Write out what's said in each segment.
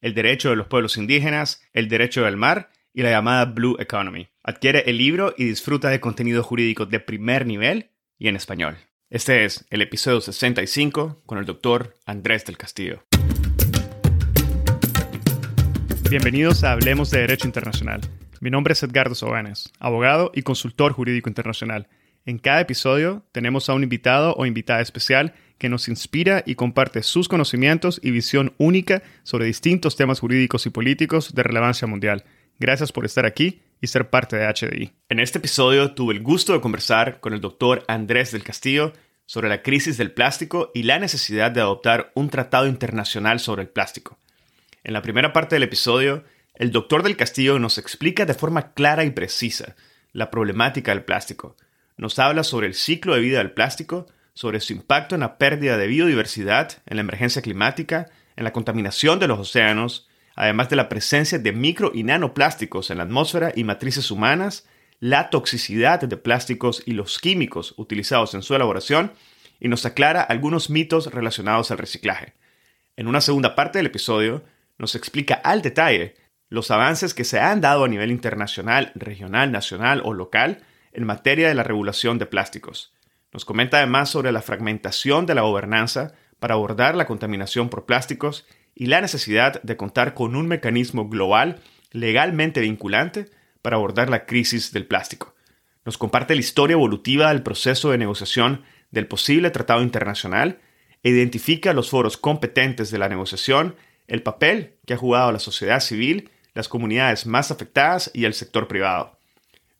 el derecho de los pueblos indígenas, el derecho del mar y la llamada Blue Economy. Adquiere el libro y disfruta de contenido jurídico de primer nivel y en español. Este es el episodio 65 con el doctor Andrés del Castillo. Bienvenidos a Hablemos de Derecho Internacional. Mi nombre es Edgardo Sobanes, abogado y consultor jurídico internacional. En cada episodio tenemos a un invitado o invitada especial que nos inspira y comparte sus conocimientos y visión única sobre distintos temas jurídicos y políticos de relevancia mundial. Gracias por estar aquí y ser parte de HDI. En este episodio tuve el gusto de conversar con el doctor Andrés del Castillo sobre la crisis del plástico y la necesidad de adoptar un tratado internacional sobre el plástico. En la primera parte del episodio, el doctor del Castillo nos explica de forma clara y precisa la problemática del plástico. Nos habla sobre el ciclo de vida del plástico, sobre su impacto en la pérdida de biodiversidad, en la emergencia climática, en la contaminación de los océanos, además de la presencia de micro y nanoplásticos en la atmósfera y matrices humanas, la toxicidad de plásticos y los químicos utilizados en su elaboración, y nos aclara algunos mitos relacionados al reciclaje. En una segunda parte del episodio, nos explica al detalle los avances que se han dado a nivel internacional, regional, nacional o local en materia de la regulación de plásticos. Nos comenta además sobre la fragmentación de la gobernanza para abordar la contaminación por plásticos y la necesidad de contar con un mecanismo global legalmente vinculante para abordar la crisis del plástico. Nos comparte la historia evolutiva del proceso de negociación del posible tratado internacional e identifica los foros competentes de la negociación, el papel que ha jugado la sociedad civil, las comunidades más afectadas y el sector privado.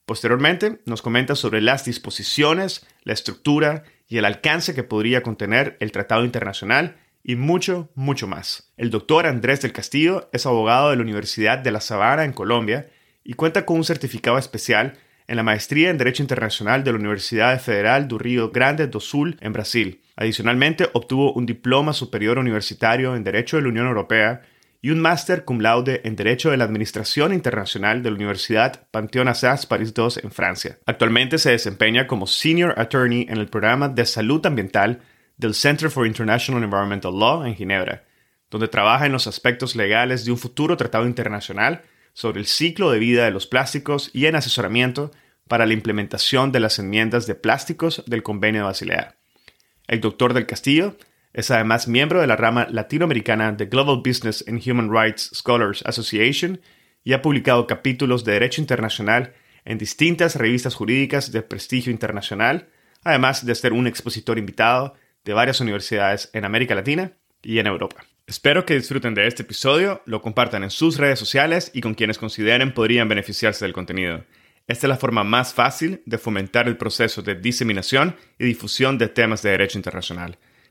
Posteriormente, nos comenta sobre las disposiciones, la estructura y el alcance que podría contener el Tratado Internacional y mucho, mucho más. El doctor Andrés del Castillo es abogado de la Universidad de La Sabana en Colombia y cuenta con un certificado especial en la maestría en Derecho Internacional de la Universidad Federal do Rio Grande do Sul en Brasil. Adicionalmente, obtuvo un diploma superior universitario en Derecho de la Unión Europea y un máster cum laude en Derecho de la Administración Internacional de la Universidad Pantheon Assas Paris II en Francia. Actualmente se desempeña como Senior Attorney en el programa de salud ambiental del Center for International Environmental Law en Ginebra, donde trabaja en los aspectos legales de un futuro tratado internacional sobre el ciclo de vida de los plásticos y en asesoramiento para la implementación de las enmiendas de plásticos del Convenio de Basilea. El doctor del Castillo es además miembro de la rama latinoamericana de Global Business and Human Rights Scholars Association y ha publicado capítulos de Derecho Internacional en distintas revistas jurídicas de prestigio internacional, además de ser un expositor invitado de varias universidades en América Latina y en Europa. Espero que disfruten de este episodio, lo compartan en sus redes sociales y con quienes consideren podrían beneficiarse del contenido. Esta es la forma más fácil de fomentar el proceso de diseminación y difusión de temas de derecho internacional.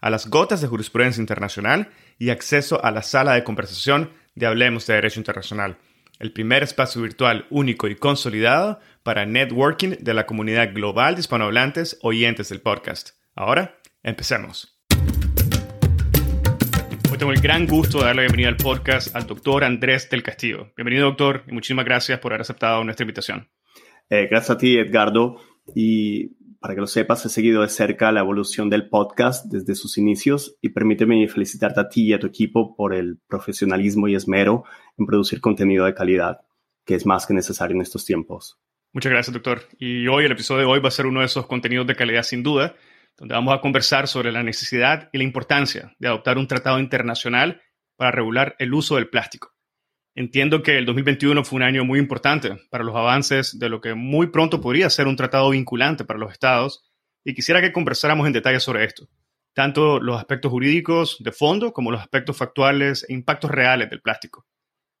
a las gotas de jurisprudencia internacional y acceso a la sala de conversación de Hablemos de Derecho Internacional, el primer espacio virtual único y consolidado para networking de la comunidad global de hispanohablantes oyentes del podcast. Ahora, empecemos. Hoy tengo el gran gusto de darle la bienvenida al podcast al doctor Andrés del Castillo. Bienvenido, doctor, y muchísimas gracias por haber aceptado nuestra invitación. Eh, gracias a ti, Edgardo. Y para que lo sepas, he seguido de cerca la evolución del podcast desde sus inicios y permíteme felicitarte a ti y a tu equipo por el profesionalismo y esmero en producir contenido de calidad, que es más que necesario en estos tiempos. Muchas gracias, doctor. Y hoy, el episodio de hoy va a ser uno de esos contenidos de calidad sin duda, donde vamos a conversar sobre la necesidad y la importancia de adoptar un tratado internacional para regular el uso del plástico. Entiendo que el 2021 fue un año muy importante para los avances de lo que muy pronto podría ser un tratado vinculante para los estados y quisiera que conversáramos en detalle sobre esto, tanto los aspectos jurídicos de fondo como los aspectos factuales e impactos reales del plástico.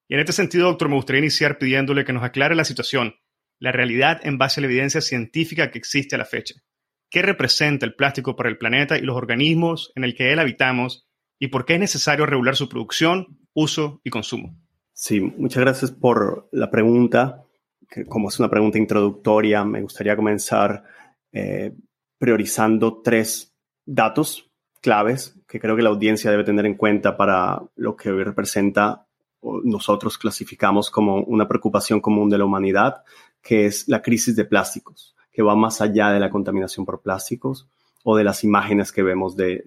Y en este sentido, doctor, me gustaría iniciar pidiéndole que nos aclare la situación, la realidad en base a la evidencia científica que existe a la fecha. ¿Qué representa el plástico para el planeta y los organismos en el que él habitamos y por qué es necesario regular su producción, uso y consumo? Sí, muchas gracias por la pregunta. Como es una pregunta introductoria, me gustaría comenzar eh, priorizando tres datos claves que creo que la audiencia debe tener en cuenta para lo que hoy representa nosotros clasificamos como una preocupación común de la humanidad, que es la crisis de plásticos, que va más allá de la contaminación por plásticos o de las imágenes que vemos de,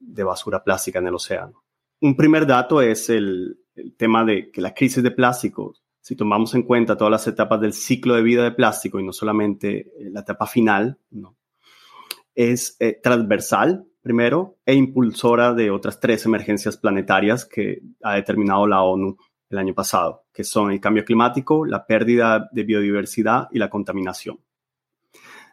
de basura plástica en el océano. Un primer dato es el, el tema de que la crisis de plásticos, si tomamos en cuenta todas las etapas del ciclo de vida de plástico y no solamente eh, la etapa final, no, es eh, transversal, primero, e impulsora de otras tres emergencias planetarias que ha determinado la ONU el año pasado, que son el cambio climático, la pérdida de biodiversidad y la contaminación.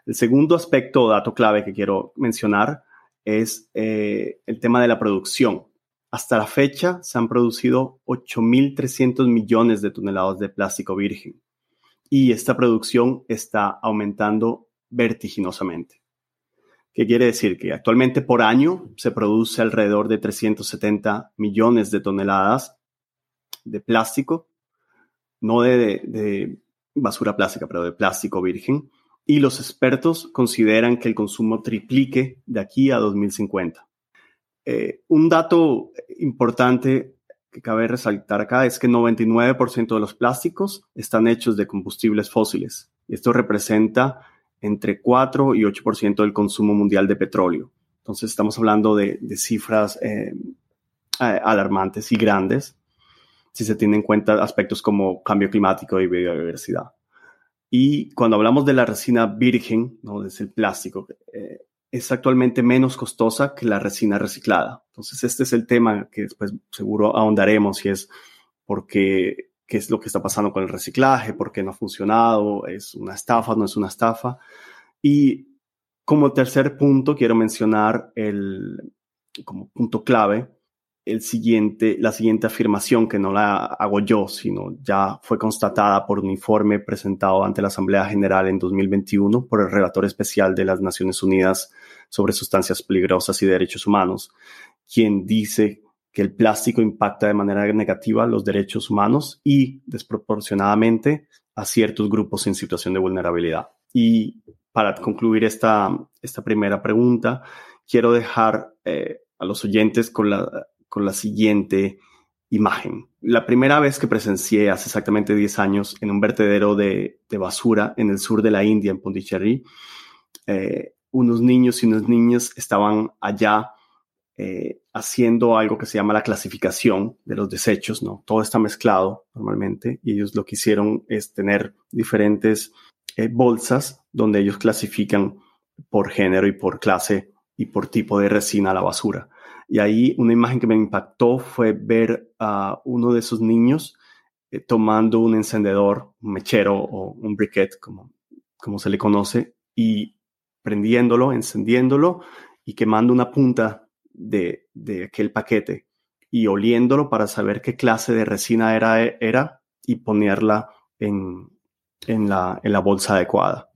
El segundo aspecto o dato clave que quiero mencionar es eh, el tema de la producción. Hasta la fecha se han producido 8.300 millones de toneladas de plástico virgen y esta producción está aumentando vertiginosamente. ¿Qué quiere decir? Que actualmente por año se produce alrededor de 370 millones de toneladas de plástico, no de, basura plástica, pero de plástico virgen. Y los expertos consideran que el consumo triplique de aquí a 2050. Eh, un dato importante que cabe resaltar acá es que 99% de los plásticos están hechos de combustibles fósiles. Esto representa entre 4 y 8% del consumo mundial de petróleo. Entonces estamos hablando de, cifras eh, alarmantes y grandes si se tienen en cuenta aspectos como cambio climático y biodiversidad. Y cuando hablamos de la resina virgen, ¿no? es el plástico, eh, es actualmente menos costosa que la resina reciclada. Entonces, este es el tema que después seguro ahondaremos y es por qué, qué es lo que está pasando con el reciclaje, por qué no ha funcionado, es una estafa, no es una estafa. Y como tercer punto, quiero mencionar el, como punto clave, el siguiente, la siguiente afirmación, que no la hago yo, sino ya fue constatada por un informe presentado ante la Asamblea General en 2021 por el relator especial de las Naciones Unidas sobre sustancias peligrosas y derechos humanos, quien dice que el plástico impacta de manera negativa los derechos humanos y desproporcionadamente a ciertos grupos en situación de vulnerabilidad. Y para concluir esta, esta primera pregunta, quiero dejar eh, a los oyentes con la con la siguiente imagen. La primera vez que presencié hace exactamente 10 años en un vertedero de, basura en el sur de la India, en Pondicherry, eh, unos niños y unas niñas estaban allá eh, haciendo algo que se llama la clasificación de los desechos, ¿no? Todo está mezclado normalmente y ellos lo que hicieron es tener diferentes eh, bolsas donde ellos clasifican por género y por clase y por tipo de resina la basura. Y ahí una imagen que me impactó fue ver a uno de esos niños eh, tomando un encendedor, un mechero o un briquet, como, como se le conoce, y prendiéndolo, encendiéndolo y quemando una punta de, de aquel paquete y oliéndolo para saber qué clase de resina era, era y ponerla en, en, la, en la bolsa adecuada.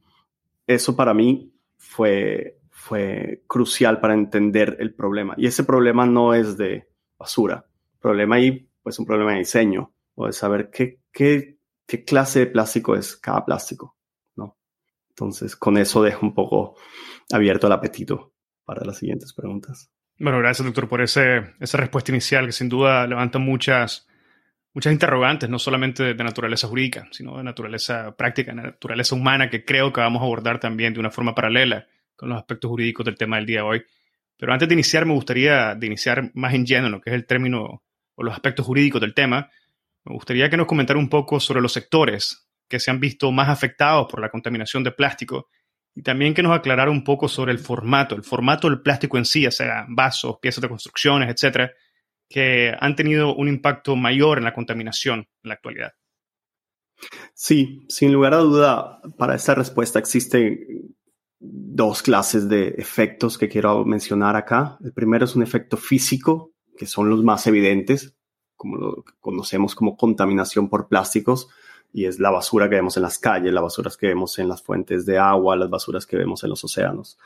Eso para mí fue fue crucial para entender el problema. Y ese problema no es de basura. Problema ahí, pues, un problema de diseño o de saber qué, qué, qué clase de plástico es cada plástico. Entonces, con eso dejo un poco abierto el apetito para las siguientes preguntas. Bueno, gracias, doctor, por ese, esa respuesta inicial que sin duda levanta muchas, muchas interrogantes, no solamente de naturaleza jurídica, sino de naturaleza práctica, de naturaleza humana, que creo que vamos a abordar también de una forma paralela con los aspectos jurídicos del tema del día de hoy. Pero antes de iniciar, me gustaría de iniciar más en lleno en lo que es el término o los aspectos jurídicos del tema. Me gustaría que nos comentara un poco sobre los sectores que se han visto más afectados por la contaminación de plástico y también que nos aclarara un poco sobre el formato, el formato del plástico en sí, ya sea vasos, piezas de construcciones, etcétera, que han tenido un impacto mayor en la contaminación en la actualidad. Sí, sin lugar a duda, para esta respuesta existen dos clases de efectos que quiero mencionar acá. El primero es un efecto físico, que son los más evidentes, como lo conocemos como contaminación por plásticos, y es la basura que vemos en las calles, las basuras que vemos en las fuentes de agua, las basuras que vemos en los océanos.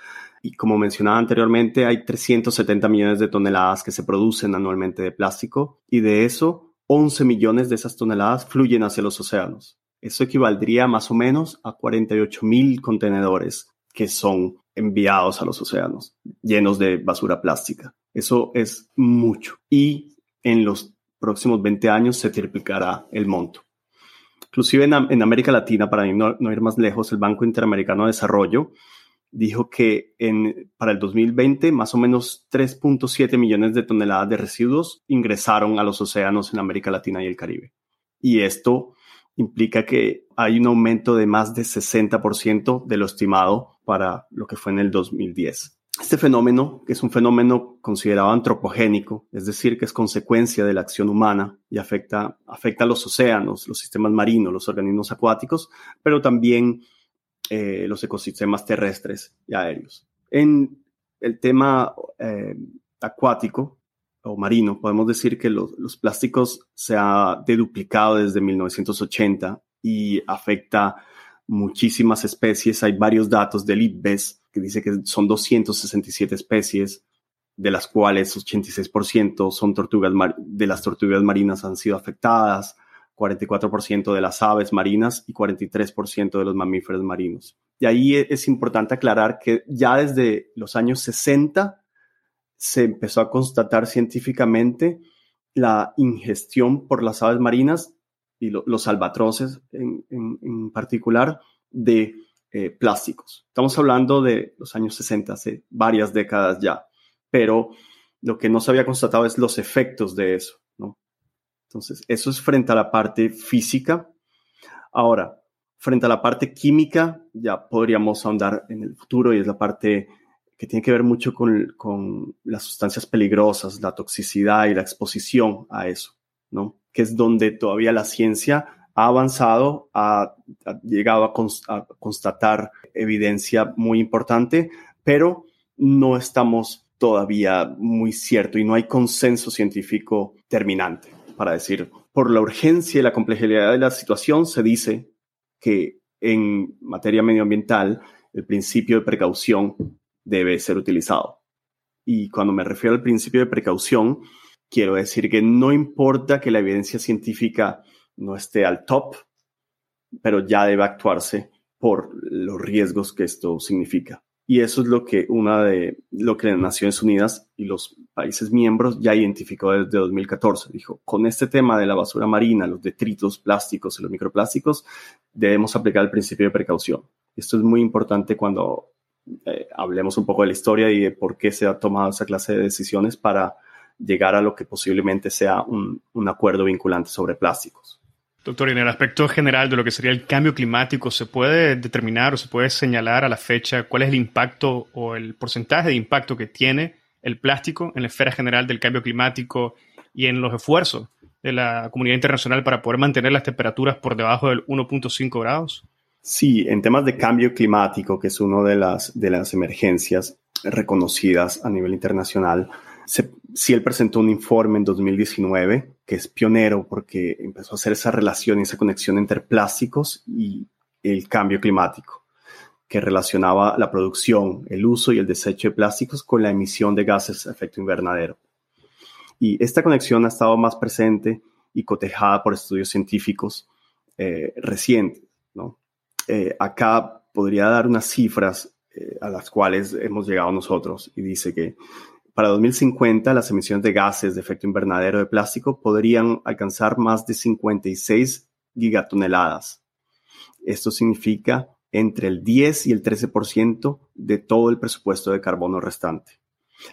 Y como mencionaba anteriormente, hay 370 millones de toneladas que se producen anualmente de plástico, y de eso, 11 millones de esas toneladas fluyen hacia los océanos. Eso equivaldría más o menos a 48 mil contenedores que son enviados a los océanos llenos de basura plástica. Eso es mucho. Y en los próximos 20 años se triplicará el monto. Inclusive en, América Latina, para no, no, ir más lejos, el Banco Interamericano de Desarrollo dijo que en, para el 2020 más o menos 3.7 millones de toneladas de residuos ingresaron a los océanos en América Latina y el Caribe. Y esto implica que hay un aumento de más de 60% de lo estimado para lo que fue en el 2010. Este fenómeno, que es un fenómeno considerado antropogénico, es decir, que es consecuencia de la acción humana y afecta, afecta a los océanos, los sistemas marinos, los organismos acuáticos, pero también eh, los ecosistemas terrestres y aéreos. En el tema eh, acuático, o marino, podemos decir que los, plásticos se ha deduplicado desde 1980 y afecta muchísimas especies. Hay varios datos del IPBES que dice que son 267 especies, de las cuales 86% son tortugas de las tortugas marinas han sido afectadas, 44% de las aves marinas y 43% de los mamíferos marinos. Y ahí e, es importante aclarar que ya desde los años 60 se empezó a constatar científicamente la ingestión por las aves marinas y los albatroces en, particular de eh, plásticos. Estamos hablando de los años 60, hace varias décadas ya, pero lo que no se había constatado es los efectos de eso, ¿no? Entonces, eso es frente a la parte física. Ahora, frente a la parte química, ya podríamos ahondar en el futuro y es la parte que tiene que ver mucho con, las sustancias peligrosas, la toxicidad y la exposición a eso, ¿no? Que es donde todavía la ciencia ha avanzado, ha, llegado a, a, constatar evidencia muy importante, pero no estamos todavía muy cierto y no hay consenso científico terminante para decir, por la urgencia y la complejidad de la situación, se dice que en materia medioambiental el principio de precaución debe ser utilizado. Y cuando me refiero al principio de precaución, quiero decir que no importa que la evidencia científica no esté al top, pero ya debe actuarse por los riesgos que esto significa. Y eso es lo que una de lo que las Naciones Unidas y los países miembros ya identificó desde 2014. Dijo, con este tema de la basura marina, los detritos plásticos y los microplásticos, debemos aplicar el principio de precaución. Esto es muy importante cuando eh, hablemos un poco de la historia y de por qué se ha tomado esa clase de decisiones para llegar a lo que posiblemente sea un, acuerdo vinculante sobre plásticos. Doctor, en el aspecto general de lo que sería el cambio climático, ¿se puede determinar o se puede señalar a la fecha cuál es el impacto o el porcentaje de impacto que tiene el plástico en la esfera general del cambio climático y en los esfuerzos de la comunidad internacional para poder mantener las temperaturas por debajo del 1.5 grados? Sí, en temas de cambio climático, que es una de las, emergencias reconocidas a nivel internacional, sí él presentó un informe en 2019 que es pionero porque empezó a hacer esa relación esa conexión entre plásticos y el cambio climático, que relacionaba la producción, el uso y el desecho de plásticos con la emisión de gases de efecto invernadero. Y esta conexión ha estado más presente y cotejada por estudios científicos eh, recientes, ¿no? Eh, acá podría dar unas cifras eh, a las cuales hemos llegado nosotros y dice que para 2050 las emisiones de gases de efecto invernadero de plástico podrían alcanzar más de 56 gigatoneladas. Esto significa entre el 10 y el 13% de todo el presupuesto de carbono restante.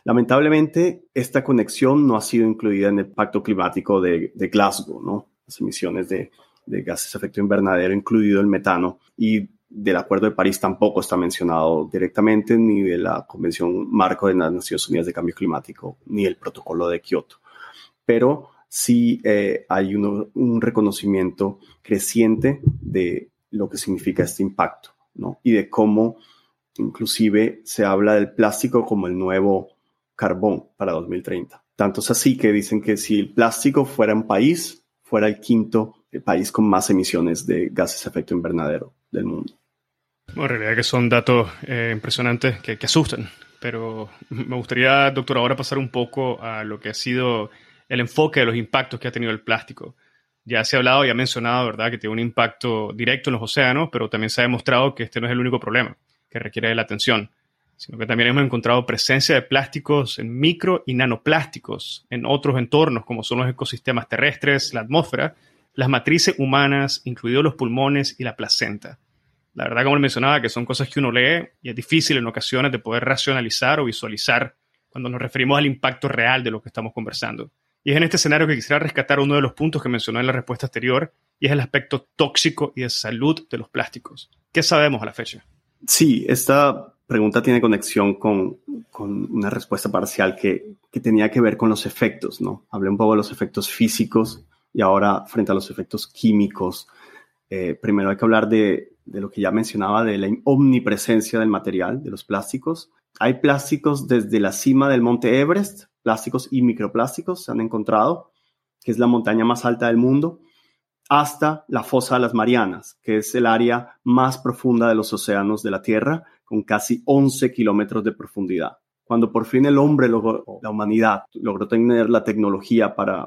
Lamentablemente, esta conexión no ha sido incluida en el pacto climático de, Glasgow, ¿no? Las emisiones de, de gases de efecto invernadero, incluido el metano, y del Acuerdo de París tampoco está mencionado directamente, ni de la Convención Marco de las Naciones Unidas de Cambio Climático, ni el Protocolo de Kioto. Pero sí eh, hay un reconocimiento creciente de lo que significa este impacto, ¿no? Y de cómo inclusive se habla del plástico como el nuevo carbón para 2030. Tanto es así que dicen que si el plástico fuera un país, fuera el quinto país con más emisiones de gases de efecto invernadero del mundo. Bueno, en realidad que son datos eh, impresionantes que, asustan, pero me gustaría, doctor, ahora pasar un poco a lo que ha sido el enfoque de los impactos que ha tenido el plástico. Ya se ha hablado y ha mencionado, ¿verdad?, que tiene un impacto directo en los océanos, pero también se ha demostrado que este no es el único problema que requiere de la atención, sino que también hemos encontrado presencia de plásticos en micro y nanoplásticos en otros entornos, como son los ecosistemas terrestres, la atmósfera, las matrices humanas, incluidos los pulmones y la placenta. La verdad, como le mencionaba, que son cosas que uno lee y es difícil en ocasiones de poder racionalizar o visualizar cuando nos referimos al impacto real de lo que estamos conversando. Y es en este escenario que quisiera rescatar uno de los puntos que mencionó en la respuesta anterior, y es el aspecto tóxico y de salud de los plásticos. ¿Qué sabemos a la fecha? Sí, esta pregunta tiene conexión con, una respuesta parcial que, tenía que ver con los efectos, ¿no? Hablé un poco de los efectos físicos y ahora frente a los efectos químicos. Eh, primero hay que hablar de, de, lo que ya mencionaba, de la omnipresencia del material, de los plásticos. Hay plásticos desde la cima del monte Everest, plásticos y microplásticos se han encontrado, que es la montaña más alta del mundo, hasta la fosa de las Marianas, que es el área más profunda de los océanos de la Tierra, con casi 11 kilómetros de profundidad. Cuando por fin el hombre, logró, la humanidad, logró tener la tecnología para,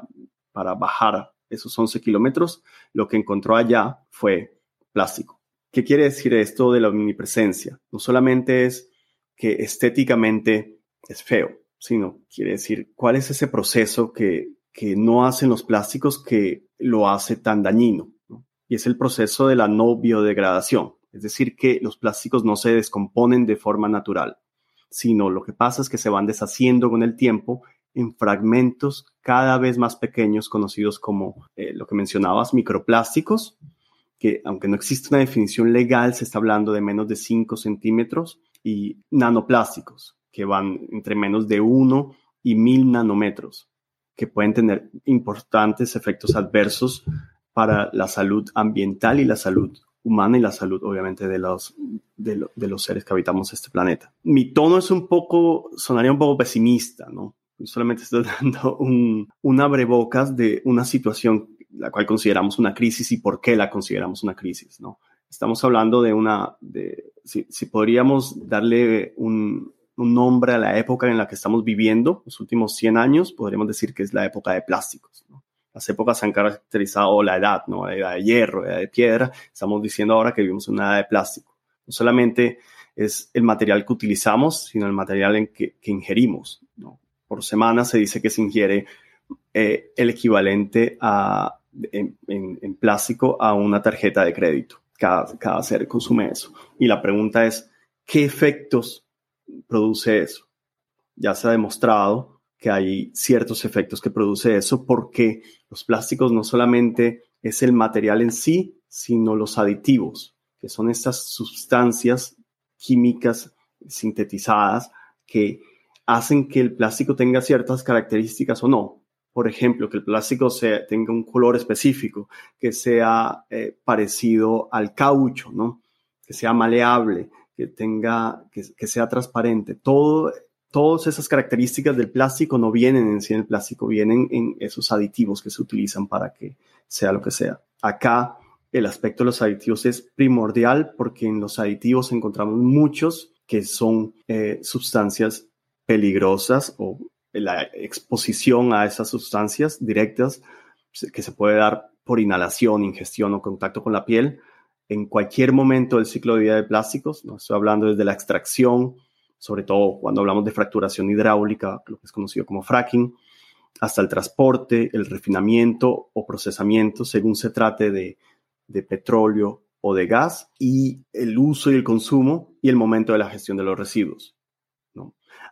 para bajar esos 11 kilómetros, lo que encontró allá fue plástico. ¿Qué quiere decir esto de la omnipresencia? No solamente es que estéticamente es feo, sino quiere decir cuál es ese proceso que, que no hacen los plásticos que lo hace tan dañino. Y es el proceso de la no biodegradación. Es decir, que los plásticos no se descomponen de forma natural, sino lo que pasa es que se van deshaciendo con el tiempo en fragmentos cada vez más pequeños conocidos como eh, lo que mencionabas, microplásticos, que aunque no existe una definición legal, se está hablando de menos de 5 centímetros, y nanoplásticos, que van entre menos de 1 y 1000 nanómetros que pueden tener importantes efectos adversos para la salud ambiental y la salud humana y la salud, obviamente, de los, de, los seres que habitamos este planeta. Mi tono es un poco, sonaría un poco pesimista, ¿no? Solamente estoy dando un, un abrebocas de una situación la cual consideramos una crisis y por qué la consideramos una crisis, ¿no? Estamos hablando de una, de, si, si podríamos darle un, un nombre a la época en la que estamos viviendo, los últimos 100 años, podríamos decir que es la época de plásticos. Las épocas han caracterizado la edad, ¿no? la edad de hierro, la edad de piedra. Estamos diciendo ahora que vivimos una edad de plástico. No solamente es el material que utilizamos, sino el material en que, ingerimos. Por semana se dice que se ingiere eh, el equivalente a, en, plástico a una tarjeta de crédito. Cada, cada ser consume eso. Y la pregunta es, ¿qué efectos produce eso. Ya se ha demostrado que hay ciertos efectos que produce eso porque los plásticos no solamente es el material en sí, sino los aditivos, que son estas sustancias químicas sintetizadas que hacen que el plástico tenga ciertas características o no. Por ejemplo, que el plástico tenga un color específico, que sea eh, parecido al caucho, ¿no? que sea maleable, que tenga, que, sea transparente. Todo, todas esas características del plástico no vienen en sí en el plástico, vienen en esos aditivos que se utilizan para que sea lo que sea. Acá el aspecto de los aditivos es primordial porque en los aditivos encontramos muchos que son eh, sustancias peligrosas o la exposición a esas sustancias directas que se puede dar por inhalación, ingestión o contacto con la piel en cualquier momento del ciclo de vida de plásticos. No estoy hablando desde la extracción, sobre todo cuando hablamos de fracturación hidráulica, lo que es conocido como fracking, hasta el transporte, el refinamiento o procesamiento, según se trate de, petróleo, o de gas y el uso y el consumo y el momento de la gestión de los residuos.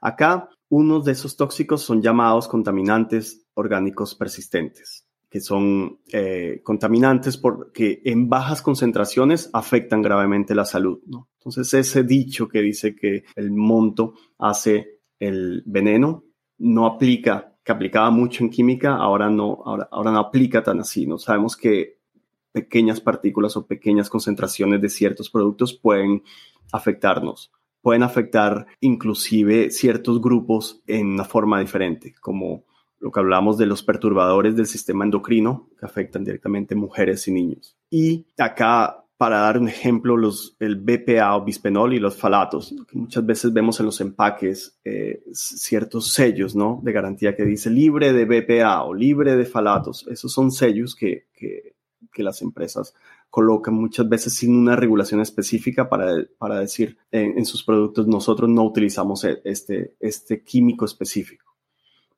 Acá, unos de esos tóxicos son llamados contaminantes orgánicos persistentes, que son eh, contaminantes porque en bajas concentraciones afectan gravemente la salud. Entonces, ese dicho que dice que el monto hace el veneno no aplica, que aplicaba mucho en química, ahora no, ahora, ahora no aplica tan así. ¿no? Sabemos que pequeñas partículas o pequeñas concentraciones de ciertos productos pueden afectarnos pueden afectar inclusive ciertos grupos en una forma diferente, como lo que hablamos de los perturbadores del sistema endocrino que afectan directamente mujeres y niños. Y acá, para dar un ejemplo, el BPA o bisphenol y los falatos, que muchas veces vemos en los empaques eh, ciertos sellos ¿no? de garantía que dice libre de BPA o libre de falatos. Esos son sellos que las empresas colocan muchas veces sin una regulación específica para, para decir en, sus productos nosotros no utilizamos e, este, este químico específico.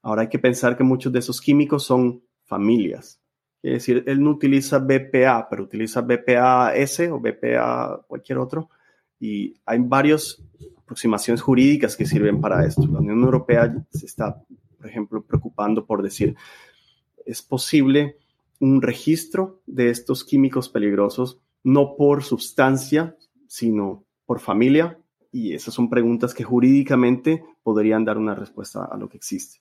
Ahora hay que pensar que muchos de esos químicos son familias. Es decir, él no utiliza BPA, pero utiliza BPA-S o BPA cualquier otro. Y hay varias aproximaciones jurídicas que sirven para esto. La Unión Europea se está, por ejemplo, preocupando por decir, es posible un registro de estos químicos peligrosos, no por sustancia, sino por familia. Y esas son preguntas que jurídicamente podrían dar una respuesta a lo que existe.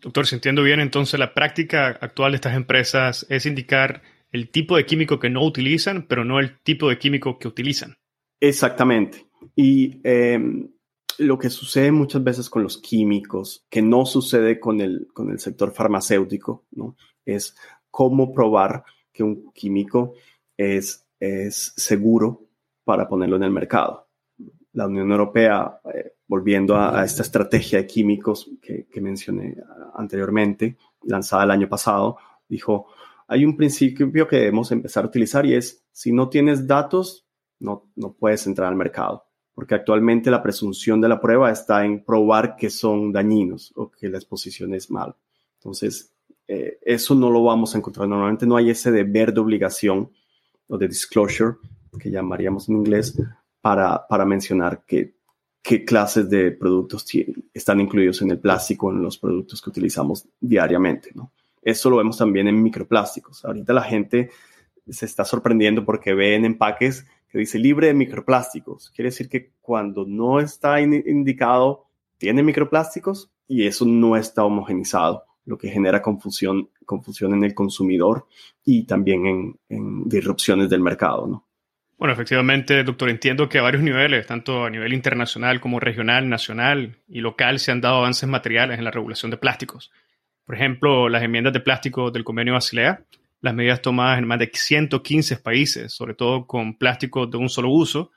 Doctor, si entiendo bien, entonces la práctica actual de estas empresas es indicar el tipo de químico que no utilizan, pero no el tipo de químico que utilizan. Exactamente. Y em, lo que sucede muchas veces con los químicos, que no sucede con el, con el sector farmacéutico, ¿no? es cómo probar que un químico es, es seguro para ponerlo en el mercado. La Unión Europea, eh, volviendo a, esta estrategia de químicos que, mencioné anteriormente, lanzada el año pasado, dijo, hay un principio que debemos empezar a utilizar y es, si no tienes datos, no, no puedes entrar al mercado porque actualmente la presunción de la prueba está en probar que son dañinos o que la exposición es mala. Entonces, eh, eso no lo vamos a encontrar. Normalmente no hay ese deber de obligación o de disclosure, que llamaríamos en inglés, para, para mencionar que, qué clases de productos están incluidos en el plástico, en los productos que utilizamos diariamente. Eso lo vemos también en microplásticos. Ahorita la gente se está sorprendiendo porque ve en empaques que dice libre de microplásticos. Quiere decir que cuando no está indicado, tiene microplásticos y eso no está homogenizado lo que genera confusión, confusión en el consumidor y también en, disrupciones del mercado, ¿no? Bueno, efectivamente, doctor, entiendo que a varios niveles, tanto a nivel internacional como regional, nacional y local, se han dado avances materiales en la regulación de plásticos. Por ejemplo, las enmiendas de plástico del convenio Basilea, las medidas tomadas en más de 115 países, sobre todo con plásticos de un solo uso.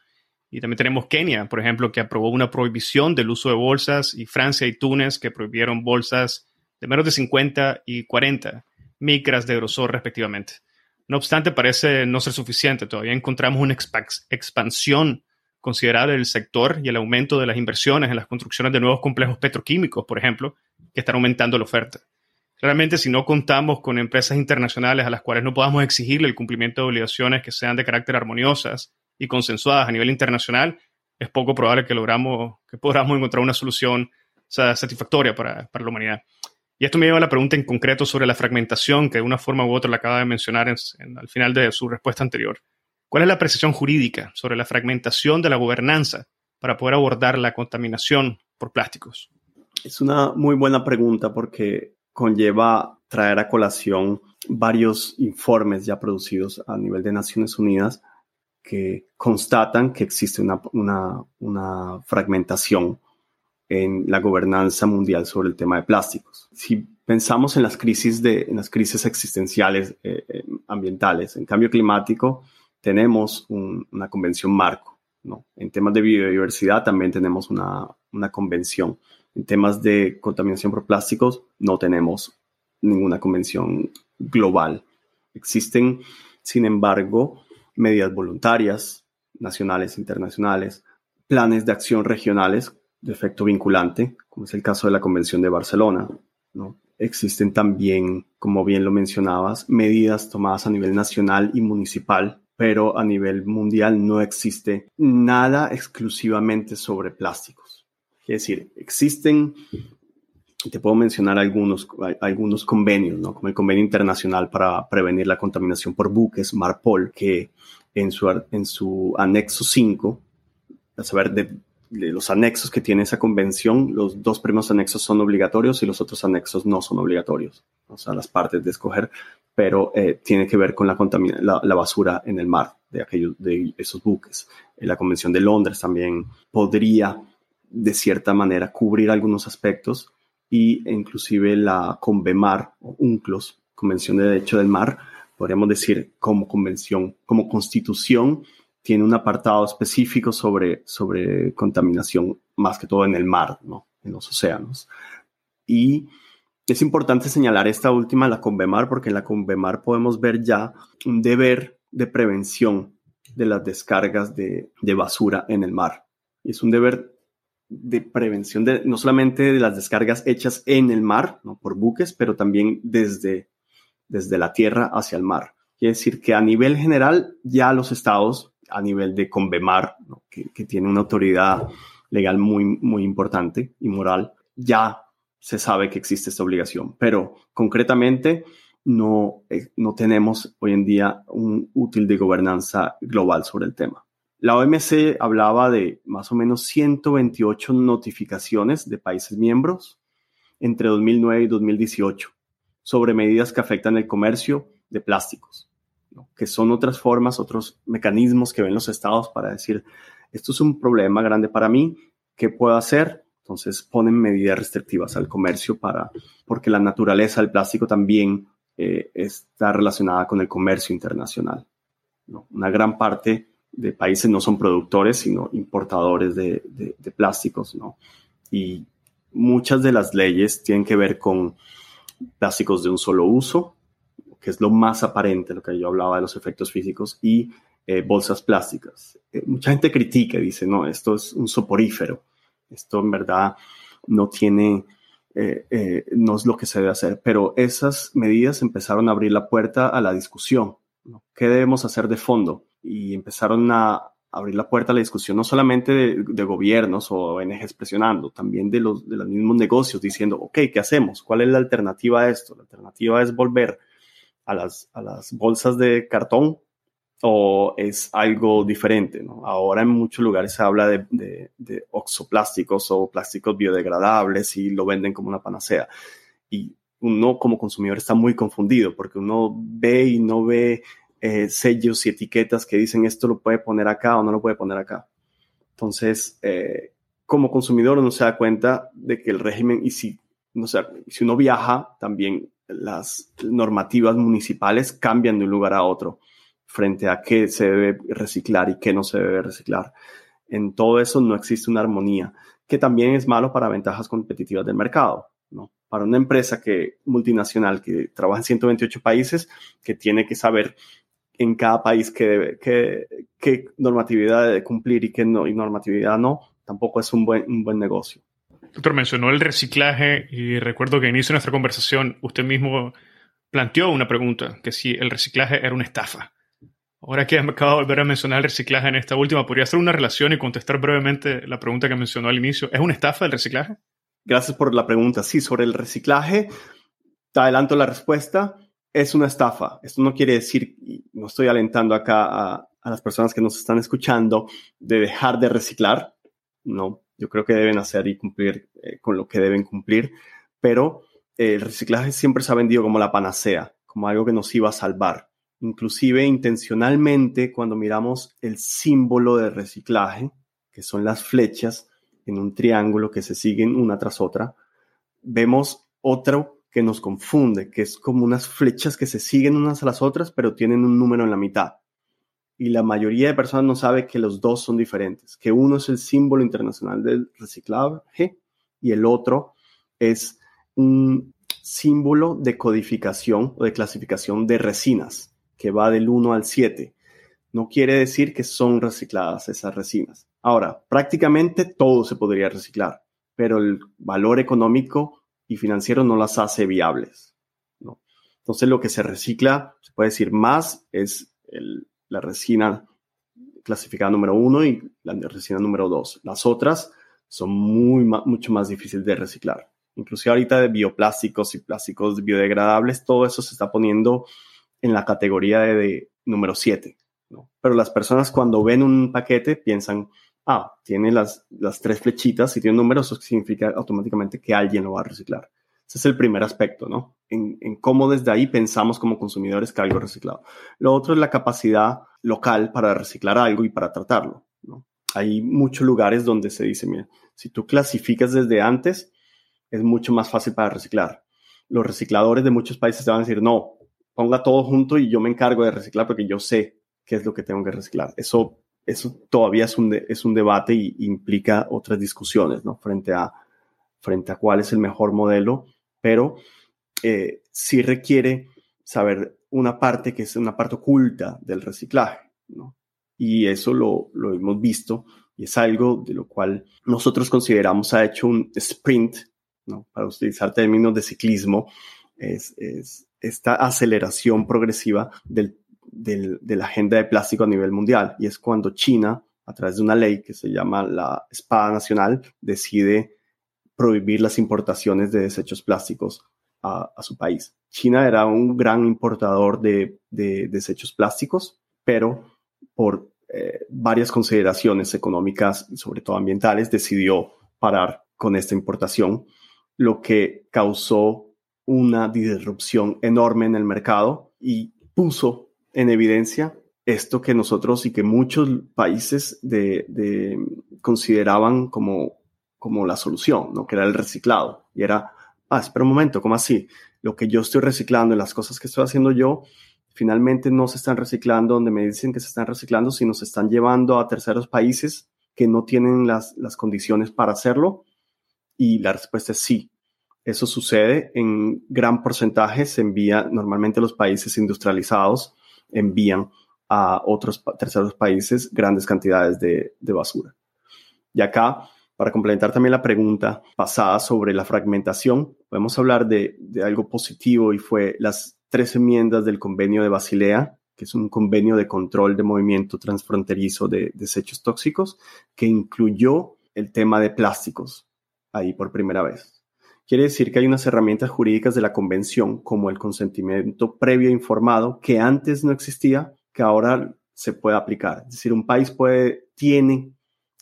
Y también tenemos Kenia, por ejemplo, que aprobó una prohibición del uso de bolsas, y Francia y Túnez, que prohibieron bolsas de menos de 50 y 40 micras de grosor respectivamente. No obstante, parece no ser suficiente. Todavía encontramos una expansión considerable del sector y el aumento de las inversiones en las construcciones de nuevos complejos petroquímicos, por ejemplo, que están aumentando la oferta. Claramente, si no contamos con empresas internacionales a las cuales no podamos exigirle el cumplimiento de obligaciones que sean de carácter armoniosas y consensuadas a nivel internacional, es poco probable que logramos, que podamos encontrar una solución satisfactoria para, para la humanidad. Y esto me lleva a la pregunta en concreto sobre la fragmentación, que de una forma u otra la acaba de mencionar al final de su respuesta anterior. ¿Cuál es la precisión jurídica sobre la fragmentación de la gobernanza para poder abordar la contaminación por plásticos? Es una muy buena pregunta porque conlleva traer a colación varios informes ya producidos a nivel de Naciones Unidas que constatan que existe una, una fragmentación en la gobernanza mundial sobre el tema de plásticos. Si pensamos en las crisis, de, en las crisis existenciales eh, eh, ambientales, en cambio climático, tenemos una convención marco. ¿no? En temas de biodiversidad también tenemos una, una convención. En temas de contaminación por plásticos no tenemos ninguna convención global. Existen, sin embargo, medidas voluntarias, nacionales, internacionales, planes de acción regionales de efecto vinculante, como es el caso de la Convención de Barcelona. ¿no? Existen también, como bien lo mencionabas, medidas tomadas a nivel nacional y municipal, pero a nivel mundial no existe nada exclusivamente sobre plásticos. Es decir, existen, te puedo mencionar algunos, algunos convenios, ¿no? como el Convenio Internacional para Prevenir la Contaminación por Buques, MARPOL, que en su, en su anexo 5, a saber, de, los anexos que tiene esa convención, los dos primeros anexos son obligatorios y los otros anexos no son obligatorios. O sea, las partes de escoger, pero eh, tiene que ver con la, la, la, basura en el mar de, aquellos, de esos buques. Eh, la Convención de Londres también podría, de cierta manera, cubrir algunos aspectos y inclusive la CONVEMAR o UNCLOS, Convención de Derecho del Mar, podríamos decir como convención, como constitución, tiene un apartado específico sobre, sobre contaminación, más que todo en el mar, ¿no? en los océanos. Y es importante señalar esta última, la Convemar, porque en la Convemar podemos ver ya un deber de prevención de las descargas de, de basura en el mar. Es un deber de prevención de, no solamente de las descargas hechas en el mar, ¿no? por buques, pero también desde, desde la tierra hacia el mar. Quiere decir que a nivel general ya los estados a nivel de Convemar, que, tiene una autoridad legal muy, muy importante y moral, ya se sabe que existe esta obligación, pero concretamente no, eh, no tenemos hoy en día un útil de gobernanza global sobre el tema. La OMC hablaba de más o menos 128 notificaciones de países miembros entre 2009 y 2018 sobre medidas que afectan el comercio de plásticos que son otras formas, otros mecanismos que ven los estados para decir, esto es un problema grande para mí, ¿qué puedo hacer? Entonces ponen medidas restrictivas al comercio para, porque la naturaleza del plástico también eh, está relacionada con el comercio internacional. Una gran parte de países no son productores, sino importadores de, de plásticos, ¿no? Y muchas de las leyes tienen que ver con plásticos de un solo uso, que es lo más aparente, lo que yo hablaba de los efectos físicos, y eh, bolsas plásticas. Eh, mucha gente critica y dice, no, esto es un soporífero, esto en verdad no tiene, eh, no es lo que se debe hacer, pero esas medidas empezaron a abrir la puerta a la discusión. ¿Qué debemos hacer de fondo? Y empezaron a abrir la puerta a la discusión no solamente de, gobiernos o ONGs presionando, también de los, de los mismos negocios diciendo, ok, ¿qué hacemos? ¿Cuál es la alternativa a esto? La alternativa es volver a las, a las bolsas de cartón o es algo diferente. ¿no? Ahora en muchos lugares se habla de, de, de, oxoplásticos o plásticos biodegradables y lo venden como una panacea. Y uno como consumidor está muy confundido porque uno ve y no ve eh, sellos y etiquetas que dicen esto lo puede poner acá o no lo puede poner acá. Entonces, eh, como consumidor uno se da cuenta de que el régimen, y si, no sé, si uno viaja, también las normativas municipales cambian de un lugar a otro frente a qué se debe reciclar y qué no se debe reciclar. En todo eso no existe una armonía, que también es malo para ventajas competitivas del mercado. ¿no? Para una empresa que, multinacional que trabaja en 128 países, que tiene que saber en cada país qué, normatividad debe cumplir y qué no, y normatividad no, tampoco es un buen negocio. Doctor, mencionó el reciclaje y recuerdo que inicio de nuestra conversación usted mismo planteó una pregunta, que si el reciclaje era una estafa. Ahora que acabo de volver a mencionar el reciclaje en esta última, ¿podría hacer una relación y contestar brevemente la pregunta que mencionó al inicio? ¿Es una estafa el reciclaje? Gracias por la pregunta. Sí, sobre el reciclaje, te adelanto la respuesta, es una estafa. Esto no quiere decir, no estoy alentando acá a, a las personas que nos están escuchando de dejar de reciclar, no, yo creo que deben hacer y cumplir eh, con lo que deben cumplir, pero eh, el reciclaje siempre se ha vendido como la panacea, como algo que nos iba a salvar. Inclusive intencionalmente, cuando miramos el símbolo de reciclaje, que son las flechas en un triángulo que se siguen una tras otra, vemos otro que nos confunde, que es como unas flechas que se siguen unas a las otras, pero tienen un número en la mitad y la mayoría de personas no sabe que los dos son diferentes, que uno es el símbolo internacional del reciclaje y el otro es un símbolo de codificación o de clasificación de resinas, que va del 1 al 7. No quiere decir que son recicladas esas resinas. Ahora, prácticamente todo se podría reciclar, pero el valor económico y financiero no las hace viables. ¿no? Entonces, lo que se recicla, se puede decir más, es el, la resina clasificada número uno y la resina número dos. Las otras son muy, mucho más difíciles de reciclar. Inclusive ahorita de bioplásticos y plásticos biodegradables, todo eso se está poniendo en la categoría de, número 7. ¿no? Pero las personas cuando ven un paquete piensan, ah, tiene las, las tres flechitas y tiene un número, eso significa automáticamente que alguien lo va a reciclar. Ese es el primer aspecto, ¿no? En, cómo desde ahí pensamos como consumidores que algo es reciclado. Lo otro es la capacidad local para reciclar algo y para tratarlo. Hay muchos lugares donde se dice, mira, si tú clasificas desde antes, es mucho más fácil para reciclar. Los recicladores de muchos países te van a decir, no, ponga todo junto y yo me encargo de reciclar porque yo sé qué es lo que tengo que reciclar. Eso, eso todavía es un, es un debate y implica otras discusiones, ¿no? Frente a, frente a cuál es el mejor modelo, pero eh, sí requiere saber una parte que es una parte oculta del reciclaje, ¿no? Y eso lo, lo hemos visto y es algo de lo cual nosotros consideramos ha hecho un sprint para utilizar términos de ciclismo, es, esta aceleración progresiva de la agenda de plástico a nivel mundial. Y es cuando China, a través de una ley que se llama la Espada Nacional, decide prohibir las importaciones de desechos plásticos a, su país. China era un gran importador de, desechos plásticos, pero por eh, varias consideraciones económicas y sobre todo ambientales decidió parar con esta importación lo que causó una disrupción enorme en el mercado y puso en evidencia esto que nosotros y que muchos países de, consideraban como, como la solución, ¿no? que era el reciclado. Y era, ah, espera un momento, ¿cómo así? Lo que yo estoy reciclando y las cosas que estoy haciendo yo, finalmente no se están reciclando donde me dicen que se están reciclando, sino se están llevando a terceros países que no tienen las, las condiciones para hacerlo y la respuesta es sí. Eso sucede en gran porcentaje, se envía normalmente los países industrializados, envían a otros terceros países grandes cantidades de, basura. Y acá, para complementar también la pregunta pasada sobre la fragmentación, podemos hablar de, algo positivo y fue las tres enmiendas del convenio de Basilea, que es un convenio de control de movimiento transfronterizo de desechos tóxicos, que incluyó el tema de plásticos ahí por primera vez. Quiere decir que hay unas herramientas jurídicas de la convención, como el consentimiento previo informado, que antes no existía, que ahora se puede aplicar. Es decir, un país puede, tiene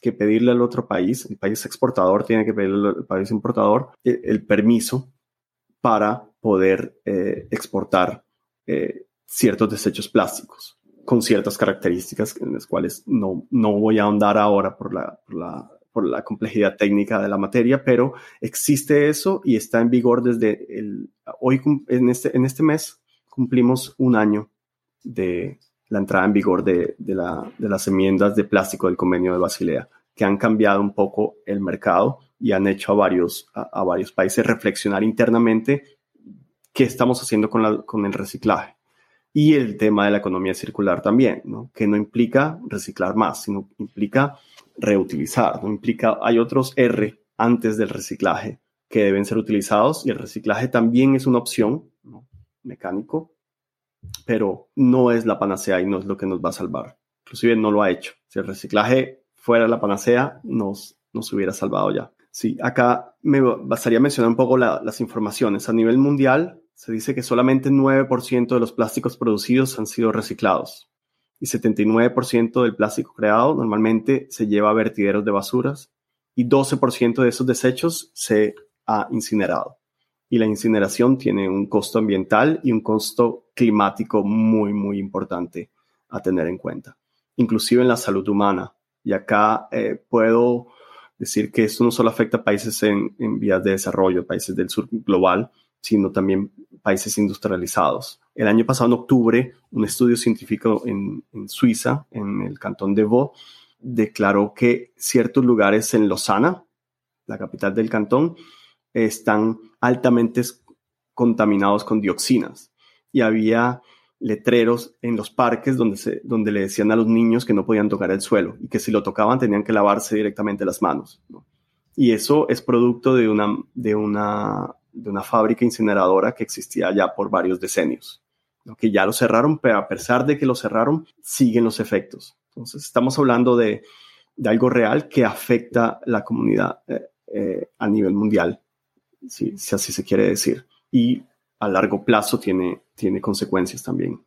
que pedirle al otro país, el país exportador tiene que pedirle al país importador eh, el, permiso para poder eh, exportar eh, ciertos desechos plásticos con ciertas características en las cuales no, no voy a ahondar ahora por la, por la por la complejidad técnica de la materia, pero existe eso y está en vigor desde el, hoy, en este, en este mes, cumplimos un año de la entrada en vigor de, de, la, de las enmiendas de plástico del convenio de Basilea, que han cambiado un poco el mercado y han hecho a varios, a, varios países reflexionar internamente qué estamos haciendo con, la, con el reciclaje. Y el tema de la economía circular también, ¿no? que no implica reciclar más, sino implica reutilizar, no implica, hay otros R antes del reciclaje que deben ser utilizados y el reciclaje también es una opción mecánico, pero no es la panacea y no es lo que nos va a salvar. Inclusive no lo ha hecho. Si el reciclaje fuera la panacea, nos, nos hubiera salvado ya. Sí, acá me bastaría mencionar un poco las informaciones. A nivel mundial, se dice que solamente 9% de los plásticos producidos han sido reciclados y 79% del plástico creado normalmente se lleva a vertideros de basuras y 12% de esos desechos se ha incinerado. Y la incineración tiene un costo ambiental y un costo climático muy, muy importante a tener en cuenta, inclusive en la salud humana. Y acá eh, puedo decir que esto no solo afecta a países en, en vías de desarrollo, países del sur global, sino también países industrializados. El año pasado, en octubre, un estudio científico en, Suiza, en el cantón de Vaud, declaró que ciertos lugares en Lausana, la capital del cantón, están altamente contaminados con dioxinas. Y había letreros en los parques donde, donde le decían a los niños que no podían tocar el suelo y que si lo tocaban tenían que lavarse directamente las manos. Y eso es producto de una, de una de una fábrica incineradora que existía ya por varios decenios. que ya lo cerraron, pero a pesar de que lo cerraron, siguen los efectos. Entonces, estamos hablando de, algo real que afecta la comunidad eh, eh, a nivel mundial, si, así se quiere decir. Y a largo plazo tiene, tiene consecuencias también.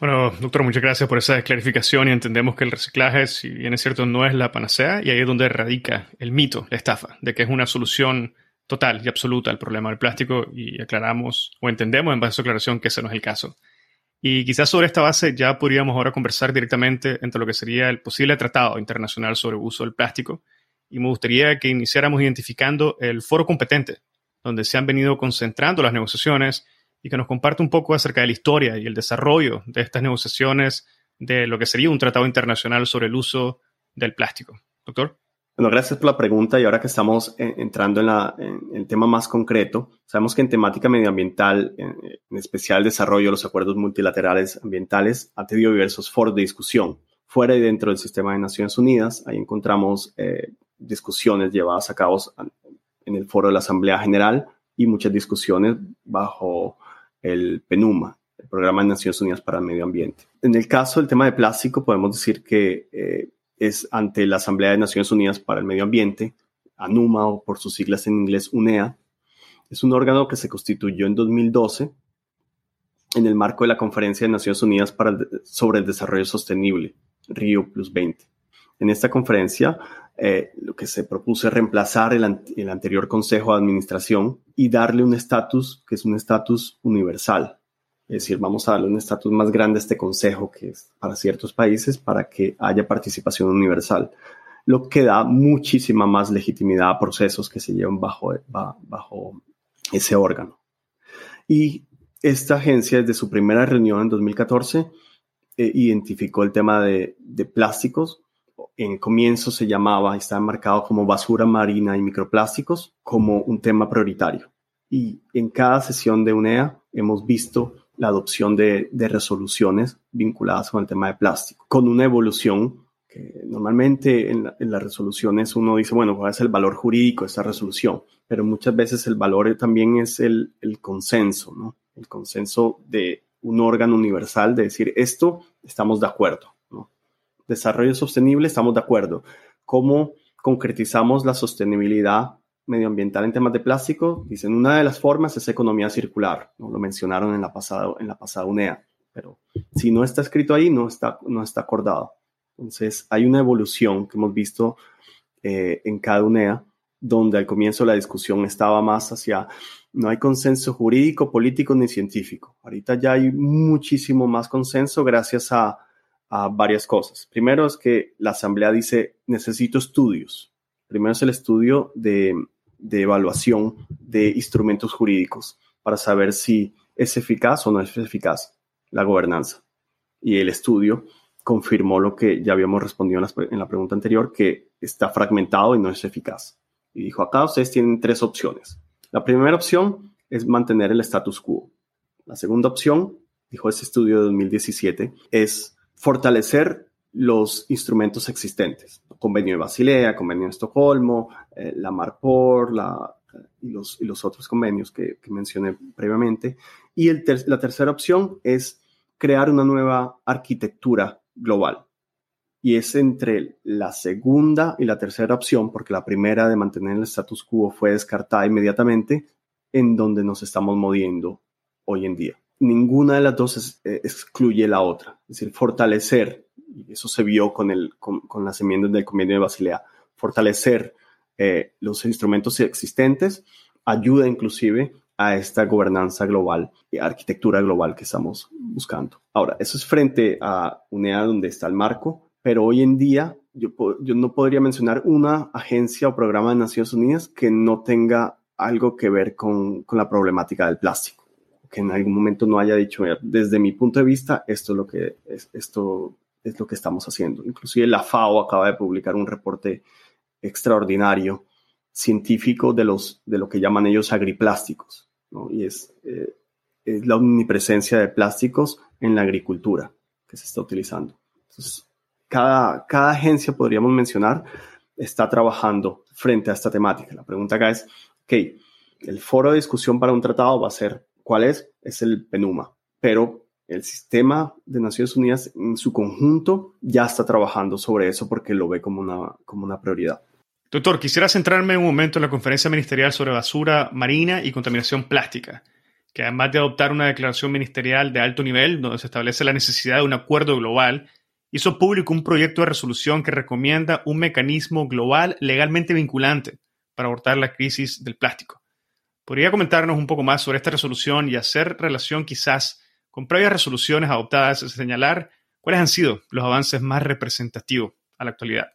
Bueno, doctor, muchas gracias por esa clarificación y entendemos que el reciclaje, si bien es cierto, no es la panacea y ahí es donde radica el mito, la estafa, de que es una solución total y absoluta al problema del plástico y aclaramos o entendemos en base a su aclaración que ese no es el caso. Y quizás sobre esta base ya podríamos ahora conversar directamente entre lo que sería el posible tratado internacional sobre el uso del plástico y me gustaría que iniciáramos identificando el foro competente donde se han venido concentrando las negociaciones y que nos comparte un poco acerca de la historia y el desarrollo de estas negociaciones de lo que sería un tratado internacional sobre el uso del plástico. Doctor. Bueno, gracias por la pregunta y ahora que estamos entrando en, el tema más concreto, sabemos que en temática medioambiental, en, especial el desarrollo de los acuerdos multilaterales ambientales, ha tenido diversos foros de discusión. Fuera y dentro del sistema de Naciones Unidas, ahí encontramos eh, discusiones llevadas a cabo en el foro de la Asamblea General y muchas discusiones bajo el PENUMA, el Programa de Naciones Unidas para el Medio Ambiente. En el caso del tema de plástico, podemos decir que eh, es ante la Asamblea de Naciones Unidas para el Medio Ambiente, ANUMA o por sus siglas en inglés UNEA. Es un órgano que se constituyó en 2012 en el marco de la Conferencia de Naciones Unidas para sobre el Desarrollo Sostenible, Río Plus 20. En esta conferencia, eh, lo que se propuso es reemplazar el, el anterior Consejo de Administración y darle un estatus que es un estatus universal, es decir, vamos a darle un estatus más grande a este consejo que es para ciertos países para que haya participación universal, lo que da muchísima más legitimidad a procesos que se llevan bajo, bajo ese órgano. Y esta agencia, desde su primera reunión en 2014, eh, identificó el tema de, de plásticos. En el comienzo se llamaba, estaba marcado como basura marina y microplásticos, como un tema prioritario. Y en cada sesión de UNEA hemos visto la adopción de, resoluciones vinculadas con el tema de plástico, con una evolución que normalmente en, las resoluciones uno dice, bueno, ¿cuál es el valor jurídico de esta resolución? Pero muchas veces el valor también es el, consenso, ¿no? El consenso de un órgano universal de decir, esto estamos de acuerdo. Desarrollo sostenible, estamos de acuerdo. ¿Cómo concretizamos la sostenibilidad medioambiental en temas de plástico, dicen una de las formas es economía circular, ¿no? lo mencionaron en la pasada, en la pasada UNEA, pero si no está escrito ahí, no está, no está acordado. Entonces, hay una evolución que hemos visto eh, en cada UNEA, donde al comienzo la discusión estaba más hacia, no hay consenso jurídico, político ni científico. Ahorita ya hay muchísimo más consenso gracias a, varias cosas. Primero es que la Asamblea dice, necesito estudios. Primero es el estudio de de evaluación de instrumentos jurídicos para saber si es eficaz o no es eficaz la gobernanza. Y el estudio confirmó lo que ya habíamos respondido en la, pregunta anterior, que está fragmentado y no es eficaz. Y dijo, acá ustedes tienen tres opciones. La primera opción es mantener el status quo. La segunda opción, dijo ese estudio de 2017, es fortalecer los instrumentos existentes. Convenio de Basilea, Convenio de Estocolmo, eh, la Marpor y, los, otros convenios que, mencioné previamente. Y la tercera opción es crear una nueva arquitectura global. Y es entre la segunda y la tercera opción, porque la primera de mantener el status quo fue descartada inmediatamente, en donde nos estamos moviendo hoy en día. Ninguna de las dos eh, excluye la otra. Es decir, fortalecer y eso se vio con, las enmiendas del Convenio de Basilea, fortalecer eh, los instrumentos existentes ayuda inclusive a esta gobernanza global y arquitectura global que estamos buscando. Ahora, eso es frente a UNEA donde está el marco, pero hoy en día yo, no podría mencionar una agencia o programa de Naciones Unidas que no tenga algo que ver con la problemática del plástico que en algún momento no haya dicho, desde mi punto de vista, esto es lo que es, esto es lo que estamos haciendo. Inclusive la FAO acaba de publicar un reporte extraordinario científico de, los, de lo que llaman ellos agriplásticos, y es, eh, es la omnipresencia de plásticos en la agricultura que se está utilizando. Entonces, cada, cada agencia, podríamos mencionar, está trabajando frente a esta temática. La pregunta acá es, ok, el foro de discusión para un tratado va a ser, ¿cuál es? Es el PENUMA, pero el sistema de Naciones Unidas en su conjunto ya está trabajando sobre eso porque lo ve como una, como una prioridad. Doctor, quisiera centrarme un momento en la conferencia ministerial sobre basura marina y contaminación plástica, que además de adoptar una declaración ministerial de alto nivel donde se establece la necesidad de un acuerdo global, hizo público un proyecto de resolución que recomienda un mecanismo global legalmente vinculante para abordar la crisis del plástico. ¿Podría comentarnos un poco más sobre esta resolución y hacer relación quizás con previas resoluciones adoptadas señalar cuáles han sido los avances más representativos a la actualidad?